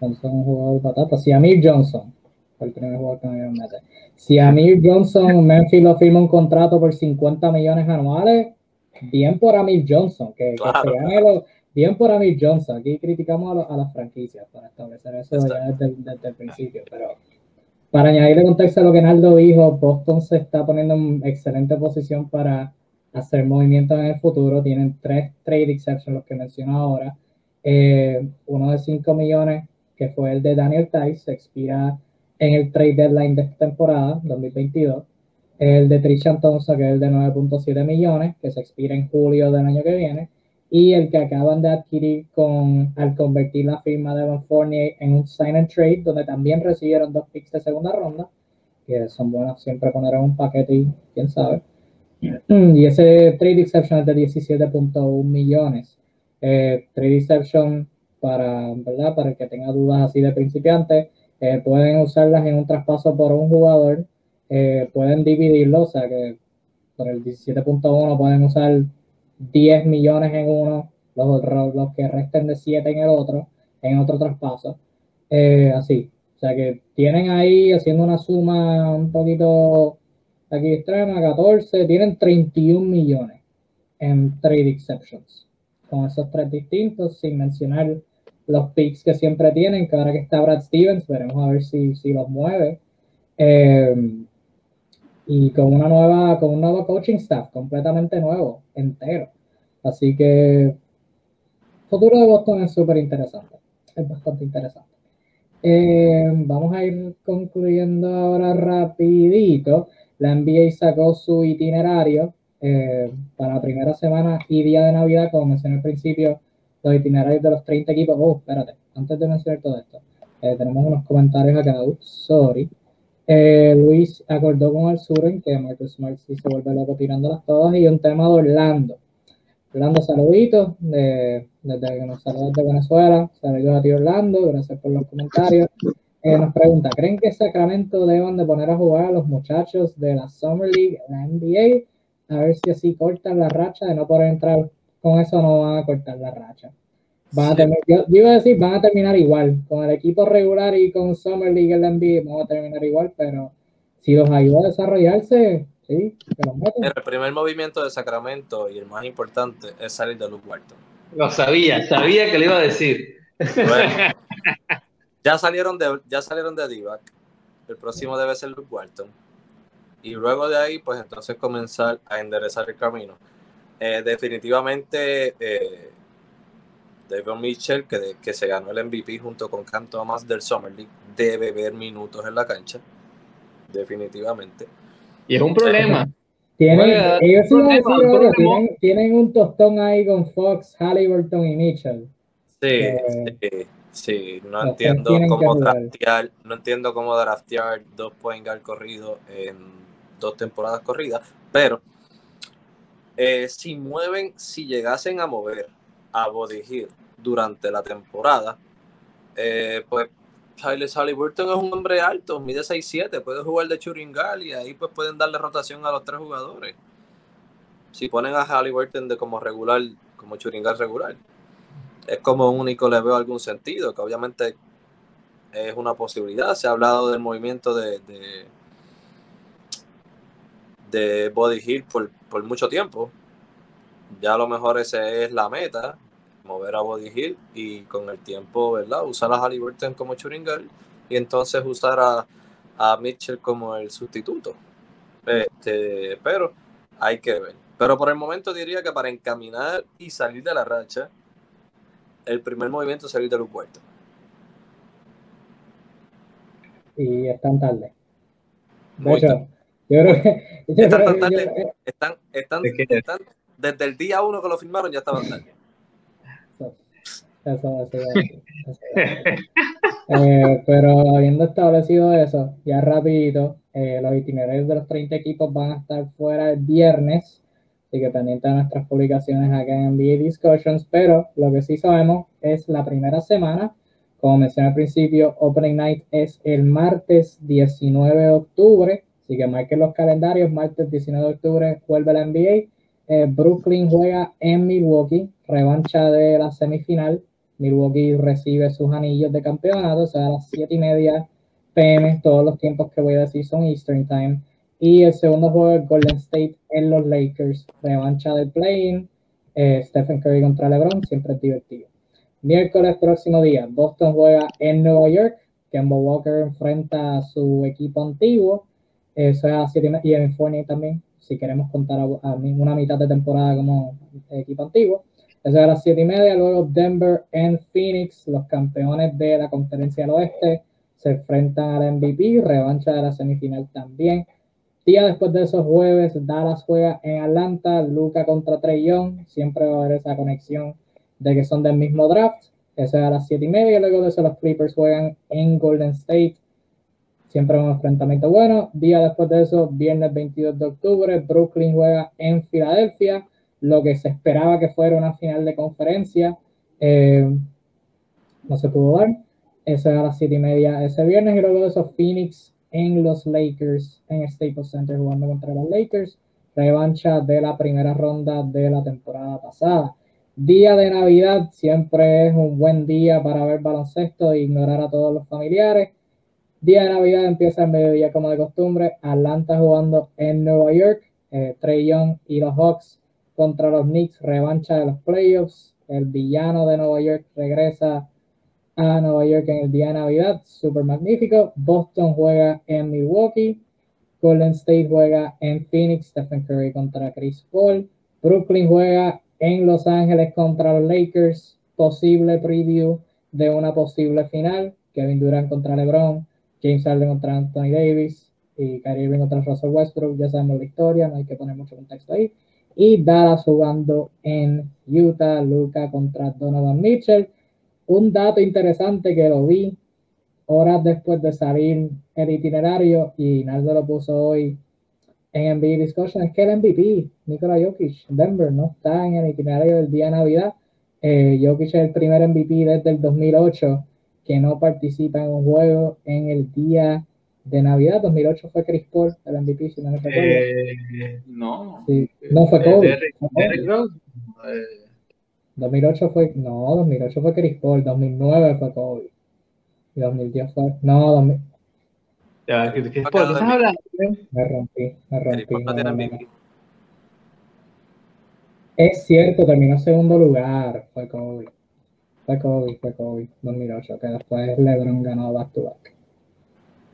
Johnson un jugador patata, si Amir Johnson, el primer jugador que me mete, si Amir Johnson, Memphis lo firma un contrato por 50 millones anuales, bien por Amir Johnson, que, se gane los, bien por Amir Johnson. Aquí criticamos a, las franquicias para establecer eso ya desde, desde, el principio. Pero para añadirle contexto a lo que Naldo dijo, Boston se está poniendo en excelente posición para hacer movimientos en el futuro. Tienen tres trade exceptions, los que menciono ahora. Eh, uno de 5 millones, que fue el de Daniel Tice, se expira en el trade deadline de esta temporada, 2022. El de Trishan Thompson, que es el de 9.7 millones, que se expira en julio del año que viene y el que acaban de adquirir con, al convertir la firma de Evan Fournier en un sign and trade, donde también recibieron dos picks de segunda ronda, que son buenas siempre poner en un paquete y quién sabe. Y ese trade exception es de 17.1 millones. Eh, trade exception para, ¿verdad? para el que tenga dudas así de principiante, eh, pueden usarlas en un traspaso por un jugador, eh, pueden dividirlo, o sea que por el 17.1 pueden usar 10 millones en uno, los, los que resten de 7 en el otro, en otro traspaso. Eh, así. O sea que tienen ahí haciendo una suma un poquito aquí extrema, 14, tienen 31 millones en trade exceptions. Con esos tres distintos, sin mencionar los picks que siempre tienen, que ahora que está Brad Stevens, veremos a ver si, si los mueve. Eh, y con una nueva, con un nuevo coaching staff completamente nuevo, entero. Así que el futuro de Boston es súper interesante, es bastante interesante. Eh, vamos a ir concluyendo ahora rapidito. La NBA sacó su itinerario eh, para la primera semana y día de Navidad, como mencioné al principio, los itinerarios de los 30 equipos. Oh, espérate, antes de mencionar todo esto, eh, tenemos unos comentarios acá. sorry. Eh, Luis acordó con el sur que Marcus Smart sí se vuelve loco tirándolas todas y un tema de Orlando. Orlando, saluditos de, desde que nos saludos de Venezuela. Saludos a ti Orlando, gracias por los comentarios. Eh, nos pregunta, ¿creen que Sacramento deban de poner a jugar a los muchachos de la Summer League, la NBA? A ver si así cortan la racha de no poder entrar. Con eso no van a cortar la racha. Van a yo, iba a decir, van a terminar igual. Con el equipo regular y con Summer League en la NBA van a terminar igual, pero si los ayuda a desarrollarse, sí, que los El primer movimiento de Sacramento y el más importante es salir de Luke Walton. Lo sabía, sabía que le iba a decir. ya salieron de, ya salieron de Divac. El próximo debe ser Luke Walton. Y luego de ahí, pues entonces comenzar a enderezar el camino. Eh, definitivamente eh, David Mitchell, que, que se ganó el MVP junto con Cam Thomas del Summer League, debe ver minutos en la cancha, definitivamente. Y es un problema. Tienen, ellos tienen, un tostón ahí con Fox, Halliburton y Mitchell. Sí, sí, sí, no entiendo cómo draftear, no entiendo cómo draftear dos point guard corridos en dos temporadas corridas, pero eh, si mueven, si llegasen a mover a Body durante la temporada, eh, pues Tyler Halliburton es un hombre alto, mide 6'7, puede jugar de Churingal y ahí pues pueden darle rotación a los tres jugadores. Si ponen a Halliburton de como regular, como Churingal regular, es como único le veo algún sentido, que obviamente es una posibilidad. Se ha hablado del movimiento de, de, de Body Hill por, por mucho tiempo. Ya a lo mejor esa es la meta, mover a Body Hill y con el tiempo, ¿verdad? Usar a Halliburton como Churingal y entonces usar a, a Mitchell como el sustituto. Este, pero hay que ver. Pero por el momento diría que para encaminar y salir de la racha, el primer movimiento es salir de los cuartos. Y están tarde. De Muy hecho, tarde. yo creo que. yo Están creo tan tarde, yo- están, están, están- desde el día uno que lo firmaron ya estaban tarde. Eso, eso eso. Eh, pero habiendo establecido eso, ya rapidito, eh, los itinerarios de los 30 equipos van a estar fuera el viernes, así que pendiente de nuestras publicaciones acá en NBA Discussions, pero lo que sí sabemos es la primera semana, como mencioné al principio, Opening Night es el martes 19 de octubre, así que marquen los calendarios, martes 19 de octubre vuelve la NBA, eh, Brooklyn juega en Milwaukee, revancha de la semifinal. Milwaukee recibe sus anillos de campeonato, o sea, a las 7 y media pm, todos los tiempos que voy a decir son Eastern Time. Y el segundo juego es Golden State en los Lakers, revancha del play-in, eh, Stephen Curry contra LeBron, siempre es divertido. Miércoles próximo día, Boston juega en Nueva York, Kemba Walker enfrenta a su equipo antiguo, eso es a las 7 y media, y en Fournier también, si queremos contar a, a una mitad de temporada como equipo antiguo. Eso es a las 7 y media. Luego Denver en Phoenix, los campeones de la conferencia del oeste, se enfrentan al MVP, revancha de la semifinal también. Día después de esos jueves, Dallas juega en Atlanta, Luca contra Trey Young, siempre va a haber esa conexión de que son del mismo draft. Eso es a las 7 y media. Luego de eso, los Clippers juegan en Golden State, siempre un enfrentamiento bueno. Día después de eso, viernes 22 de octubre, Brooklyn juega en Filadelfia, lo que se esperaba que fuera una final de conferencia. eh, no se pudo dar. Eso es a las 7 y media ese viernes. Y luego de eso, Phoenix en los Lakers, en Staples Center, jugando contra los Lakers. Revancha de la primera ronda de la temporada pasada. Día de Navidad siempre es un buen día para ver baloncesto e ignorar a todos los familiares. Día de Navidad empieza el mediodía como de costumbre. Atlanta jugando en Nueva York. Eh, Trey Young y los Hawks contra los Knicks. Revancha de los playoffs. El villano de Nueva York regresa a Nueva York en el día de Navidad. Súper magnífico. Boston juega en Milwaukee. Golden State juega en Phoenix. Stephen Curry contra Chris Paul. Brooklyn juega en Los Ángeles contra los Lakers. Posible preview de una posible final. Kevin Durant contra LeBron. James Harden contra Anthony Davis. Y Kyrie Irving contra Russell Westbrook. Ya sabemos la historia. No hay que poner mucho contexto ahí. Y Dallas jugando en Utah. Luca contra Donovan Mitchell. Un dato interesante que lo vi horas después de salir el itinerario y Naldo lo puso hoy en NBA Discussion es que el MVP, Nikola Jokic, Denver, no está en el itinerario del día de Navidad. Eh, Jokic es el primer MVP desde el 2008 que no participa en un juego en el día de Navidad. 2008 fue Chris Paul, el MVP, si no me recuerdo. Eh, no. Sí. No fue Kobe. Derrick- fue Kobe. Derrick Rose. Eh, 2008 fue, no, 2008 fue Chris Paul, 2009 fue Kobe. Y 2010 fue, no, 2000 ya, ¿qué, qué- qué- Ha ¿por qué quedado estás de- hablando? me rompí, me Chris rompí. Paul no no, no. Es cierto, terminó segundo lugar, fue Kobe. Fue Kobe, fue Kobe, 2008, que después LeBron ganó back to back.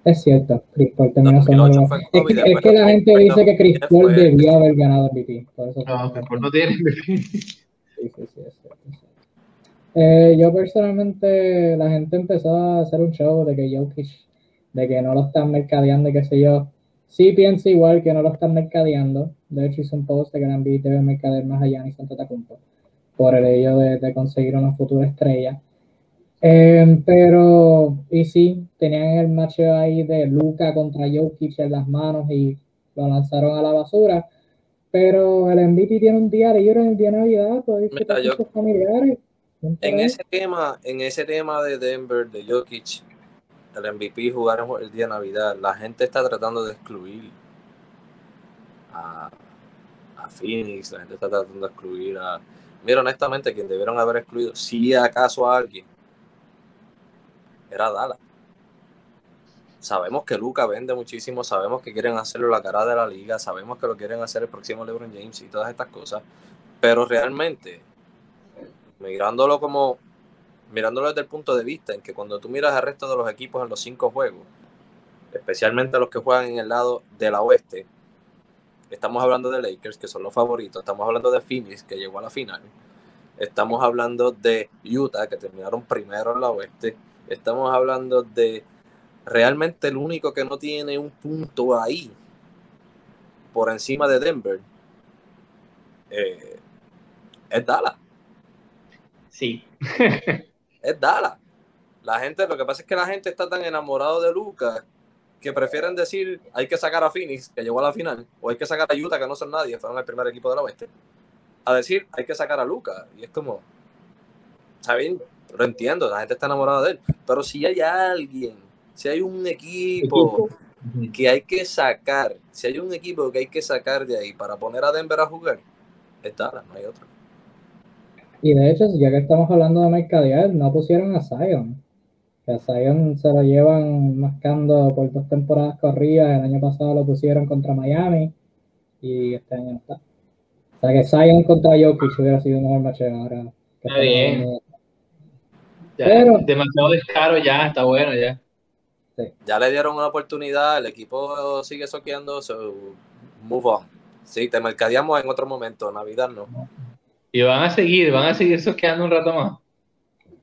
Es cierto, Chris Paul terminó segundo 2008 lugar. fue Es que, es después que la gente 2009 dice que Chris Paul fue- debió haber ganado MVP. Por eso No, que Paul no tiene MVP. Sí, sí, sí, es cierto, es cierto. Eh, yo personalmente, la gente empezó a hacer un show de que Jokic, de que no lo están mercadeando y qué sé yo. Sí pienso igual que no lo están mercadeando. De hecho, hice un post de que NBA debe mercadear más a Giannis Antetokounmpo por el hecho de, de conseguir una futura estrella. Eh, pero, y sí, tenían el matchup ahí de Luca contra Jokic en las manos y lo lanzaron a la basura. Pero el MVP tiene un día libre en el día de Navidad, puede sus familiares. En ese tema, en ese tema de Denver, de Jokic, el MVP jugar el día de Navidad, la gente está tratando de excluir a, a Phoenix, la gente está tratando de excluir a. Mira, honestamente, quien debieron haber excluido, si acaso a alguien, era Dallas. sabemos que Luca vende muchísimo, sabemos que quieren hacerlo la cara de la liga, sabemos que lo quieren hacer el próximo LeBron James y todas estas cosas, pero realmente, mirándolo como, mirándolo desde el punto de vista en que cuando tú miras al resto de los equipos en los cinco juegos, especialmente los que juegan en el lado de la oeste, estamos hablando de Lakers, que son los favoritos, estamos hablando de Phoenix, que llegó a la final, estamos hablando de Utah, que terminaron primero en la oeste, estamos hablando de realmente el único que no tiene un punto ahí por encima de Denver eh, es Dallas. Sí. es Dallas. La gente, lo que pasa es que la gente está tan enamorado de Lucas que prefieren decir hay que sacar a Phoenix, que llegó a la final, o hay que sacar a Utah, que no son nadie, fueron el primer equipo de la oeste, a decir hay que sacar a Lucas. Y es como, ¿saben? Lo entiendo, la gente está enamorada de él. Pero si hay alguien si hay un equipo que hay que sacar, si hay un equipo que hay que sacar de ahí para poner a Denver a jugar, es Dallas, no hay otro. Y de hecho, ya que estamos hablando de mercadear, no pusieron a Zion. Que a Zion se lo llevan mascando por dos temporadas corridas. El año pasado lo pusieron contra Miami y este año no está. O sea que Zion contra Jokic hubiera sido un mejor match ahora. Está bien. Pero, demasiado descaro ya, está bueno ya. Ya le dieron una oportunidad, el equipo sigue soqueando, so move on. Sí, te mercadeamos en otro momento, Navidad no. Y van a seguir, van a seguir soqueando un rato más.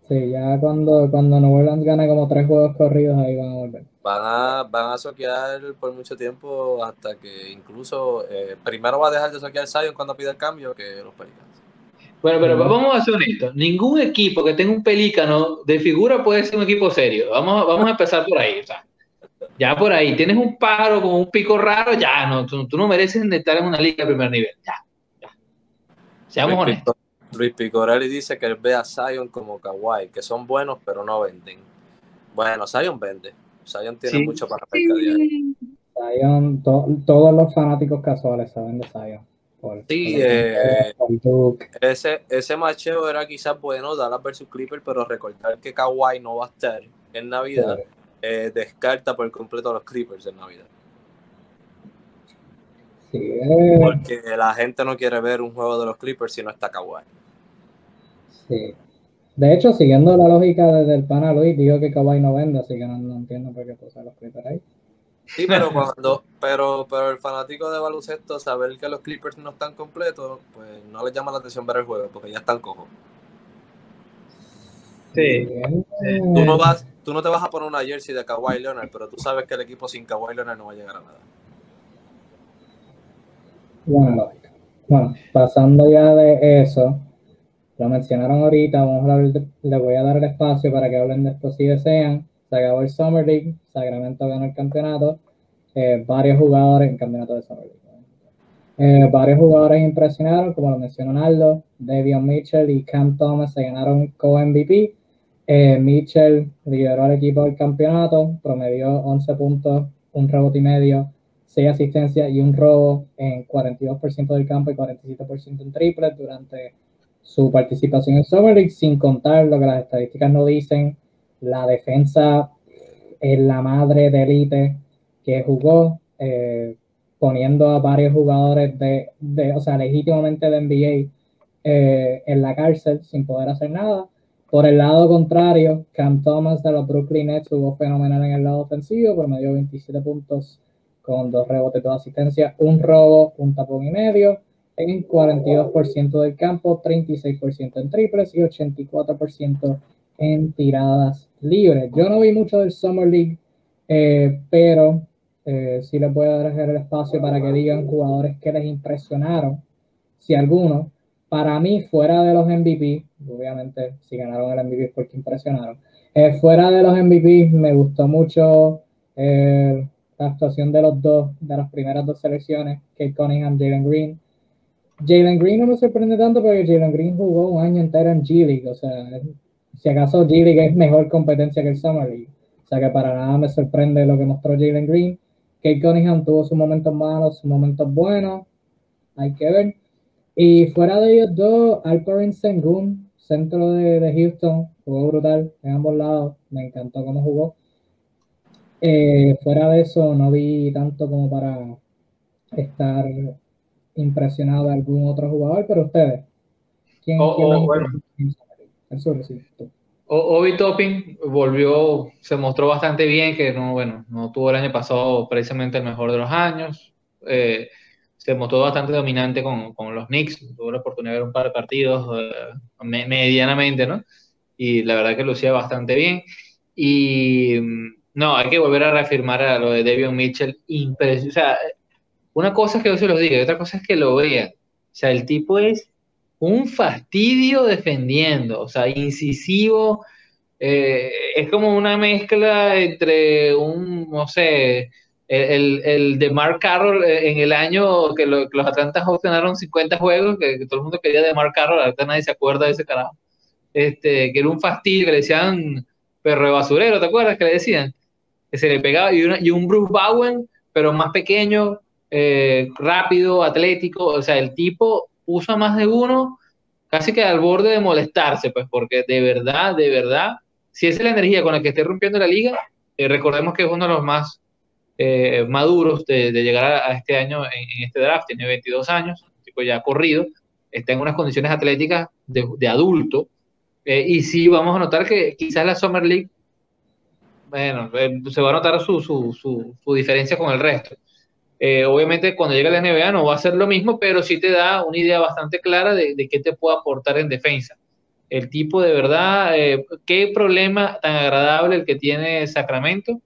Sí, ya cuando, cuando New Orleans gane como tres juegos corridos, ahí van a volver. Van a, van a soquear por mucho tiempo hasta que incluso eh, primero va a dejar de soquear Zion cuando pida el cambio que los Pelicans. Bueno, pero vamos a ser honestos. Ningún equipo que tenga un pelícano de figura puede ser un equipo serio. Vamos, vamos a empezar por ahí. O sea, ya por ahí. Tienes un pájaro con un pico raro, ya no. Tú, no mereces estar en una liga de primer nivel. Ya, ya. Seamos honestos. Luis Picorelli dice que él ve a Zion como Kawhi, que son buenos pero no venden. Bueno, Zion vende. Zion tiene mucho para mercadear. Zion, todos los fanáticos casuales saben de Zion sí, eh, ese, ese macheo era quizás bueno, Dallas versus Clippers, pero recordar que Kawhi no va a estar en Navidad, eh, descarta por completo a los Clippers en Navidad. Eh. Porque la gente no quiere ver un juego de los Clippers si no está Kawhi. Sí. De hecho, siguiendo la lógica del pana Luis, digo que Kawhi no vende, así que no, entiendo por qué puse los Clippers ahí. Sí, pero cuando, pero, pero el fanático de baloncesto, saber que los Clippers no están completos, pues no les llama la atención ver el juego, porque ya están cojos. Sí. Tú no vas, tú no te vas a poner una jersey de Kawhi Leonard, pero tú sabes que el equipo sin Kawhi Leonard no va a llegar a nada. Bueno, bueno, pasando ya de eso, lo mencionaron ahorita, vamos a hablar, le voy a dar el espacio para que hablen de esto si desean se acabó el Summer League, Sacramento ganó el campeonato, eh, varios jugadores, en campeonato de Summer League, eh, varios jugadores impresionaron, como lo mencionó Aldo, Davion Mitchell y Cam Thomas se ganaron co-MVP. Eh, Mitchell lideró al equipo del campeonato, promedió 11 puntos, un rebote y medio, 6 asistencias y un robo en 42% del campo y 47% en triples durante su participación en Summer League, sin contar lo que las estadísticas no dicen, la defensa es la madre de élite que jugó, eh, poniendo a varios jugadores de, o sea, legítimamente de NBA eh, en la cárcel sin poder hacer nada. Por el lado contrario, Cam Thomas de los Brooklyn Nets jugó fenomenal en el lado ofensivo, promedió 27 puntos con dos rebotes, dos asistencias, un robo, un tapón y medio, en 42% del campo, 36% en triples y 84% en tiradas libres. Yo no vi mucho del Summer League, eh, pero eh, sí les voy a dejar el espacio para que digan jugadores que les impresionaron, si alguno. Para mí, fuera de los MVP, obviamente si ganaron el MVP porque impresionaron, eh, fuera de los MVP me gustó mucho la actuación de los dos, de las primeras dos selecciones, Kate Cunningham, Jalen Green. Jalen Green no me sorprende tanto porque Jalen Green jugó un año entero en G League, o sea, si acaso G-League es mejor competencia que el Summer League. O sea que para nada me sorprende lo que mostró Jalen Green. Kate Cunningham tuvo sus momentos malos, sus momentos buenos. Hay que ver. Y fuera de ellos dos, Alperin Sengun, centro de, Houston, jugó brutal en ambos lados. Me encantó cómo jugó. Eh, fuera de eso, no vi tanto como para estar impresionado de algún otro jugador, pero ustedes, ¿quién, O- quién o, les bueno. El sur, sí, tú. O- Obi Topping volvió, se mostró bastante bien, que no, bueno, no tuvo el año pasado precisamente el mejor de los años. Eh, se mostró bastante dominante con, con los Knicks, tuvo la oportunidad de ver un par de partidos eh, me- medianamente, ¿no? Y la verdad que lucía bastante bien. Y mm, no, hay que volver a reafirmar a lo de Devion Mitchell. impres- O sea, una cosa es que yo se los diga y otra cosa es que lo vean. O sea, el tipo es un fastidio defendiendo, o sea, incisivo. eh, es como una mezcla entre un, no sé, el, el de Mark Carroll eh, en el año que, lo- los Atlanta Hawks ganaron 50 juegos, que, que todo el mundo quería de Mark Carroll, ahorita nadie se acuerda de ese carajo. Este, que era un fastidio, que le decían perro de basurero, ¿te acuerdas que le decían? Que se le pegaba, y, una- y un Bruce Bowen, pero más pequeño, eh, rápido, atlético, o sea, el tipo puso a más de uno casi que al borde de molestarse, pues, porque de verdad, de verdad, si es la energía con la que esté rompiendo la liga, eh, recordemos que es uno de los más eh, maduros de, llegar a, este año en, este draft, tiene 22 años, tipo ya corrido, está en unas condiciones atléticas de, adulto, eh, y sí vamos a notar que quizás la Summer League, bueno, se va a notar su, su, su diferencia con el resto. Eh, obviamente cuando llega la NBA no va a ser lo mismo, pero sí te da una idea bastante clara de, de qué te puede aportar en defensa. El tipo de verdad, eh, qué problema tan agradable el que tiene Sacramento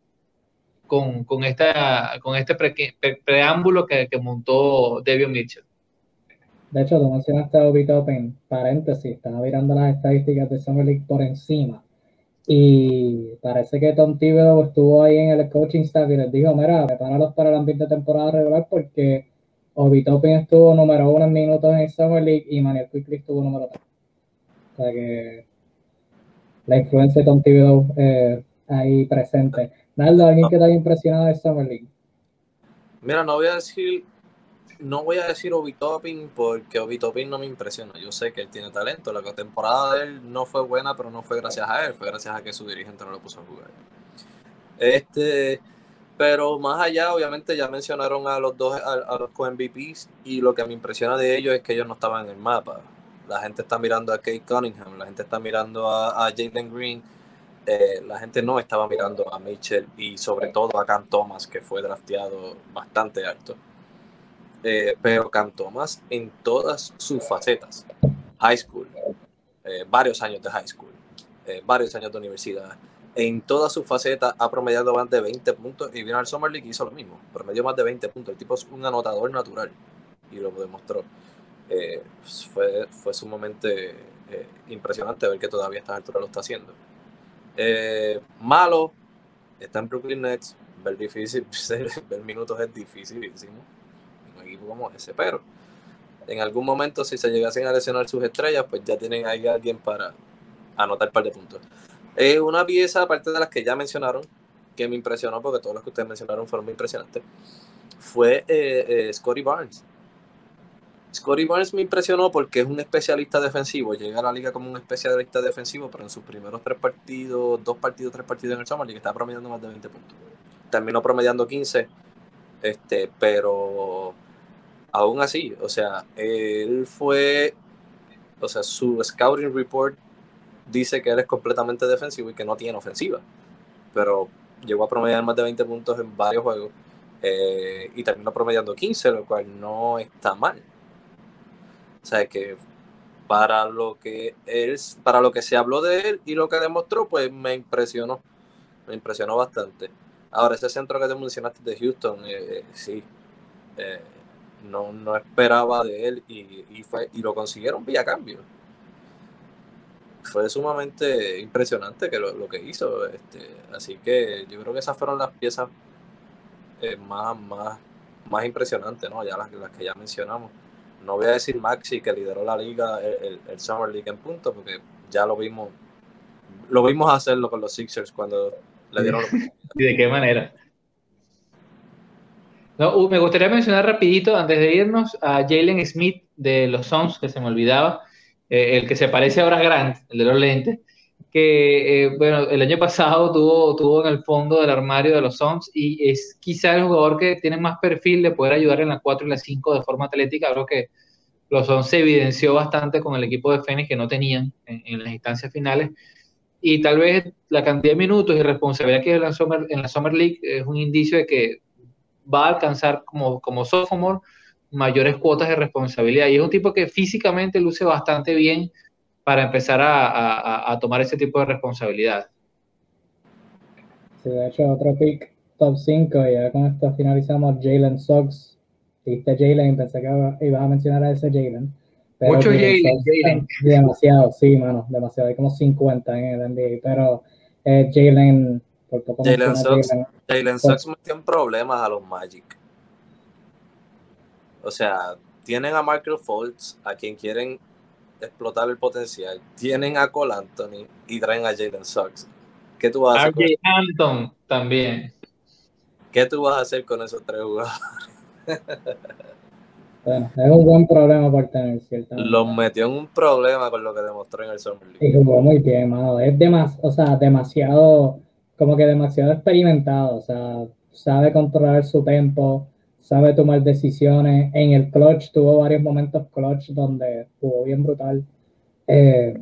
con, con, esta, con este pre, pre, preámbulo que, que montó Devion Mitchell. De hecho, mencionaste a Obi Toppin, paréntesis, estaba mirando las estadísticas de Summer League por encima. Y parece que Tom Thibodeau estuvo ahí en el coaching staff y les dijo, mira, prepáralos para el ambiente de temporada regular porque Obi Toppin estuvo número uno en minutos en Summer League y Manuel Quickly estuvo número tres. O sea que la influencia de Tom Thibodeau eh, ahí presente. Naldo, ¿alguien que te impresionado de Summer League? Mira, no voy a decir, no voy a decir Obi Toppin porque Obi Toppin no me impresiona. Yo sé que él tiene talento. La temporada de él no fue buena, pero no fue gracias a él, fue gracias a que su dirigente no lo puso a jugar. Este, pero más allá, obviamente ya mencionaron a los dos, a, a los co-MVPs y lo que me impresiona de ellos es que ellos no estaban en el mapa. La gente está mirando a Kate Cunningham, la gente está mirando a, a Jalen Green, eh, la gente no estaba mirando a Mitchell y sobre todo a Cam Thomas, que fue drafteado bastante alto. Eh, pero Cam Thomas en todas sus facetas, high school, eh, varios años de high school, eh, varios años de universidad, en todas sus facetas ha promediado más de 20 puntos y vino al Summer League y hizo lo mismo, promedió más de 20 puntos. El tipo es un anotador natural y lo demostró. Eh, fue, fue sumamente eh, impresionante ver que todavía a esta altura lo está haciendo. Eh, malo, está en Brooklyn Nets, ver difícil, ver minutos es dificilísimo equipo como ese, pero en algún momento si se llegasen a lesionar sus estrellas, pues ya tienen ahí a alguien para anotar un par de puntos. Eh, una pieza, aparte de las que ya mencionaron, que me impresionó, porque todos los que ustedes mencionaron fueron muy impresionantes, fue eh, eh, Scotty Barnes. Scotty Barnes me impresionó porque es un especialista defensivo, llega a la liga como un especialista defensivo, pero en sus primeros tres partidos, dos partidos, tres partidos en el Summer League, está promediando más de 20 puntos. Terminó promediando 15, este, pero aún así, o sea, él fue, o sea, su scouting report dice que él es completamente defensivo y que no tiene ofensiva, pero llegó a promediar más de 20 puntos en varios juegos eh, y terminó promediando 15, lo cual no está mal. O sea que para lo que él, para lo que se habló de él y lo que demostró, pues me impresionó, me impresionó bastante. Ahora ese centro que te mencionaste de Houston, eh, sí, eh, no, no esperaba de él y, y, fue, y lo consiguieron vía cambio. Fue sumamente impresionante que lo, lo que hizo. Este, así que yo creo que esas fueron las piezas eh, más, más, más impresionantes, ¿no? Ya las, que ya mencionamos. No voy a decir Maxi que lideró la liga, el Summer League en puntos, porque ya lo vimos, lo vimos hacerlo con los Sixers cuando le dieron. ¿Y de qué manera? No, uh, me gustaría mencionar rapidito, antes de irnos, a Jalen Smith de los Suns, que se me olvidaba, eh, el que se parece ahora a Grant, el de los lentes. que, eh, bueno, el año pasado tuvo, tuvo en el fondo del armario de los Suns y es quizá el jugador que tiene más perfil de poder ayudar en la 4 y la 5 de forma atlética. Creo que los Suns se evidenció bastante con el equipo de Phoenix que no tenían en, las instancias finales. Y tal vez la cantidad de minutos y responsabilidad que en la Summer, en la Summer League es un indicio de que va a alcanzar como, como sophomore mayores cuotas de responsabilidad. Y es un tipo que físicamente luce bastante bien para empezar a, tomar ese tipo de responsabilidad. Sí, de hecho, otro pick top 5, y ya con esto finalizamos Jalen Suggs. Viste Jalen, pensé que iba a mencionar a ese Jalen. Mucho Jalen, Demasiado, sí, mano, demasiado. Hay como 50 en el NBA, pero eh, Jalen, Jalen Suggs, Jalen Suggs metió en problemas a los Magic. O sea, tienen a Michael Fultz, a quien quieren explotar el potencial. Tienen a Cole Anthony y traen a Jalen Suggs. ¿Qué tú vas a hacer? Anton también. ¿Qué tú vas a hacer con esos tres jugadores? Bueno, es un buen problema por tener, ¿cierto? Los metió en un problema con lo que demostró en el Summer League. Y jugó muy bien, mano. Es demasiado, o sea, demasiado, como que demasiado experimentado. O sea, sabe controlar su tempo, sabe tomar decisiones. En el clutch tuvo varios momentos clutch donde jugó bien brutal. Eh,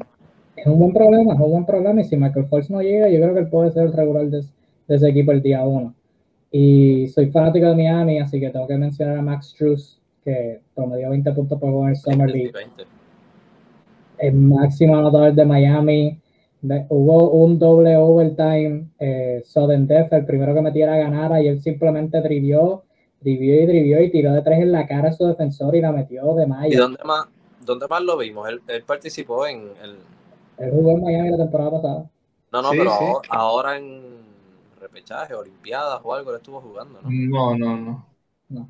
es un buen problema, es un buen problema. Y si Michael Fultz no llega, yo creo que él puede ser el regular de, ese equipo el día uno. Y soy fanático de Miami, así que tengo que mencionar a Max Struz, que promedió 20 puntos por juego en el Summer League. El máximo anotador de Miami. Hubo un doble overtime, eh, Death, el primero que metiera ganara y él simplemente trivió Drivió y drivió y tiró de tres en la cara a su defensor y la metió de Maya. ¿Y dónde más, dónde más lo vimos? Él, él participó en el... Él jugó en Miami la temporada pasada. No, no, pero Ahora, en repechaje, olimpiadas o algo, él estuvo jugando, ¿no? No, no, no.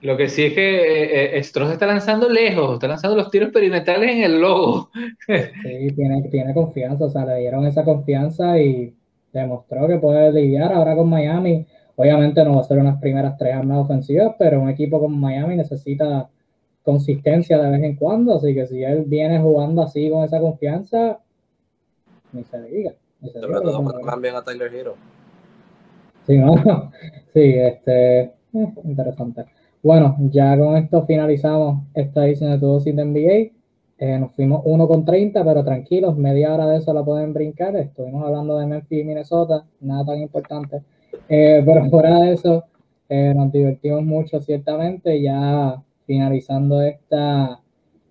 Lo que sí es que eh, eh Stross está lanzando lejos, está lanzando los tiros experimentales en el logo. Sí, tiene, tiene confianza, o sea, le dieron esa confianza y demostró que puede lidiar ahora con Miami Obviamente no va a ser unas primeras tres armas ofensivas, pero un equipo como Miami necesita consistencia de vez en cuando, así que si él viene jugando así con esa confianza, ni se diga. Ni se diga también a Tyler Hero. Sí, ¿no? sí, este, eh, interesante. Bueno, ya con esto finalizamos esta edición de Todo Sin NBA. Eh, nos fuimos 1 con 30, pero tranquilos, media hora de eso la pueden brincar. Estuvimos hablando de Memphis y Minnesota, nada tan importante. Eh, pero fuera de eso, eh, nos divertimos mucho, ciertamente. Ya finalizando esta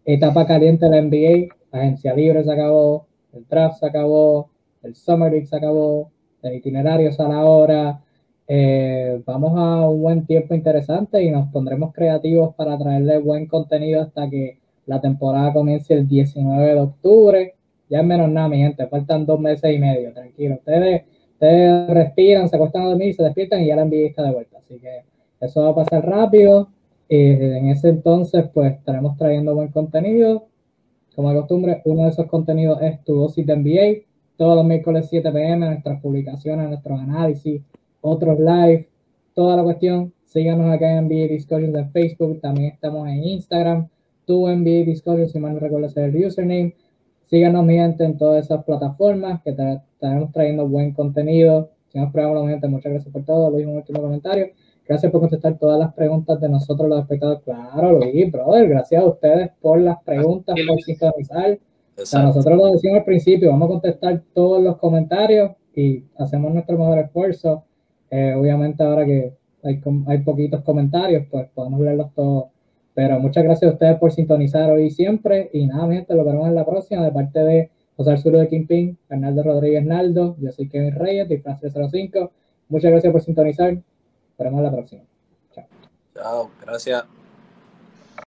etapa caliente de la NBA, la agencia libre se acabó, el draft se acabó, el Summer League se acabó, el itinerario a la hora. Eh, vamos a un buen tiempo interesante y nos pondremos creativos para traerle buen contenido hasta que la temporada comience el 19 de octubre. Ya es menos nada, mi gente, faltan dos meses y medio, tranquilo. Ustedes Ustedes respiran, se acuestan a dormir, se despiertan y ya la envidia está de vuelta. Así que eso va a pasar rápido. Eh, en ese entonces, pues estaremos trayendo buen contenido. Como de costumbre, uno de esos contenidos es tu dosis de NBA. Todos los miércoles 7 pm, nuestras publicaciones, nuestros análisis, otros live, toda la cuestión. Síganos acá en NBA Discussions en Facebook. También estamos en Instagram. Tu NBA Discussions, si mal no recuerdo, es el username. Síganos, mi gente, en todas esas plataformas que estaremos trayendo buen contenido. Si nos probamos, mi gente, muchas gracias por todo. Luis, un último comentario. Gracias por contestar todas las preguntas de nosotros, los espectadores. Claro, Luis, brother, gracias a ustedes por las preguntas, por sintonizar. O nosotros lo decimos al principio, vamos a contestar todos los comentarios y hacemos nuestro mejor esfuerzo. Eh, obviamente ahora que hay, hay poquitos comentarios, pues podemos leerlos todos pero muchas gracias a ustedes por sintonizar hoy y siempre. Y nada, gente, lo veremos en la próxima. De parte de José Arturo de Kingpin, Arnaldo Rodríguez Naldo, yo soy Kevin Reyes, France 305. Muchas gracias por sintonizar. Nos en la próxima. Chao. Chao, gracias.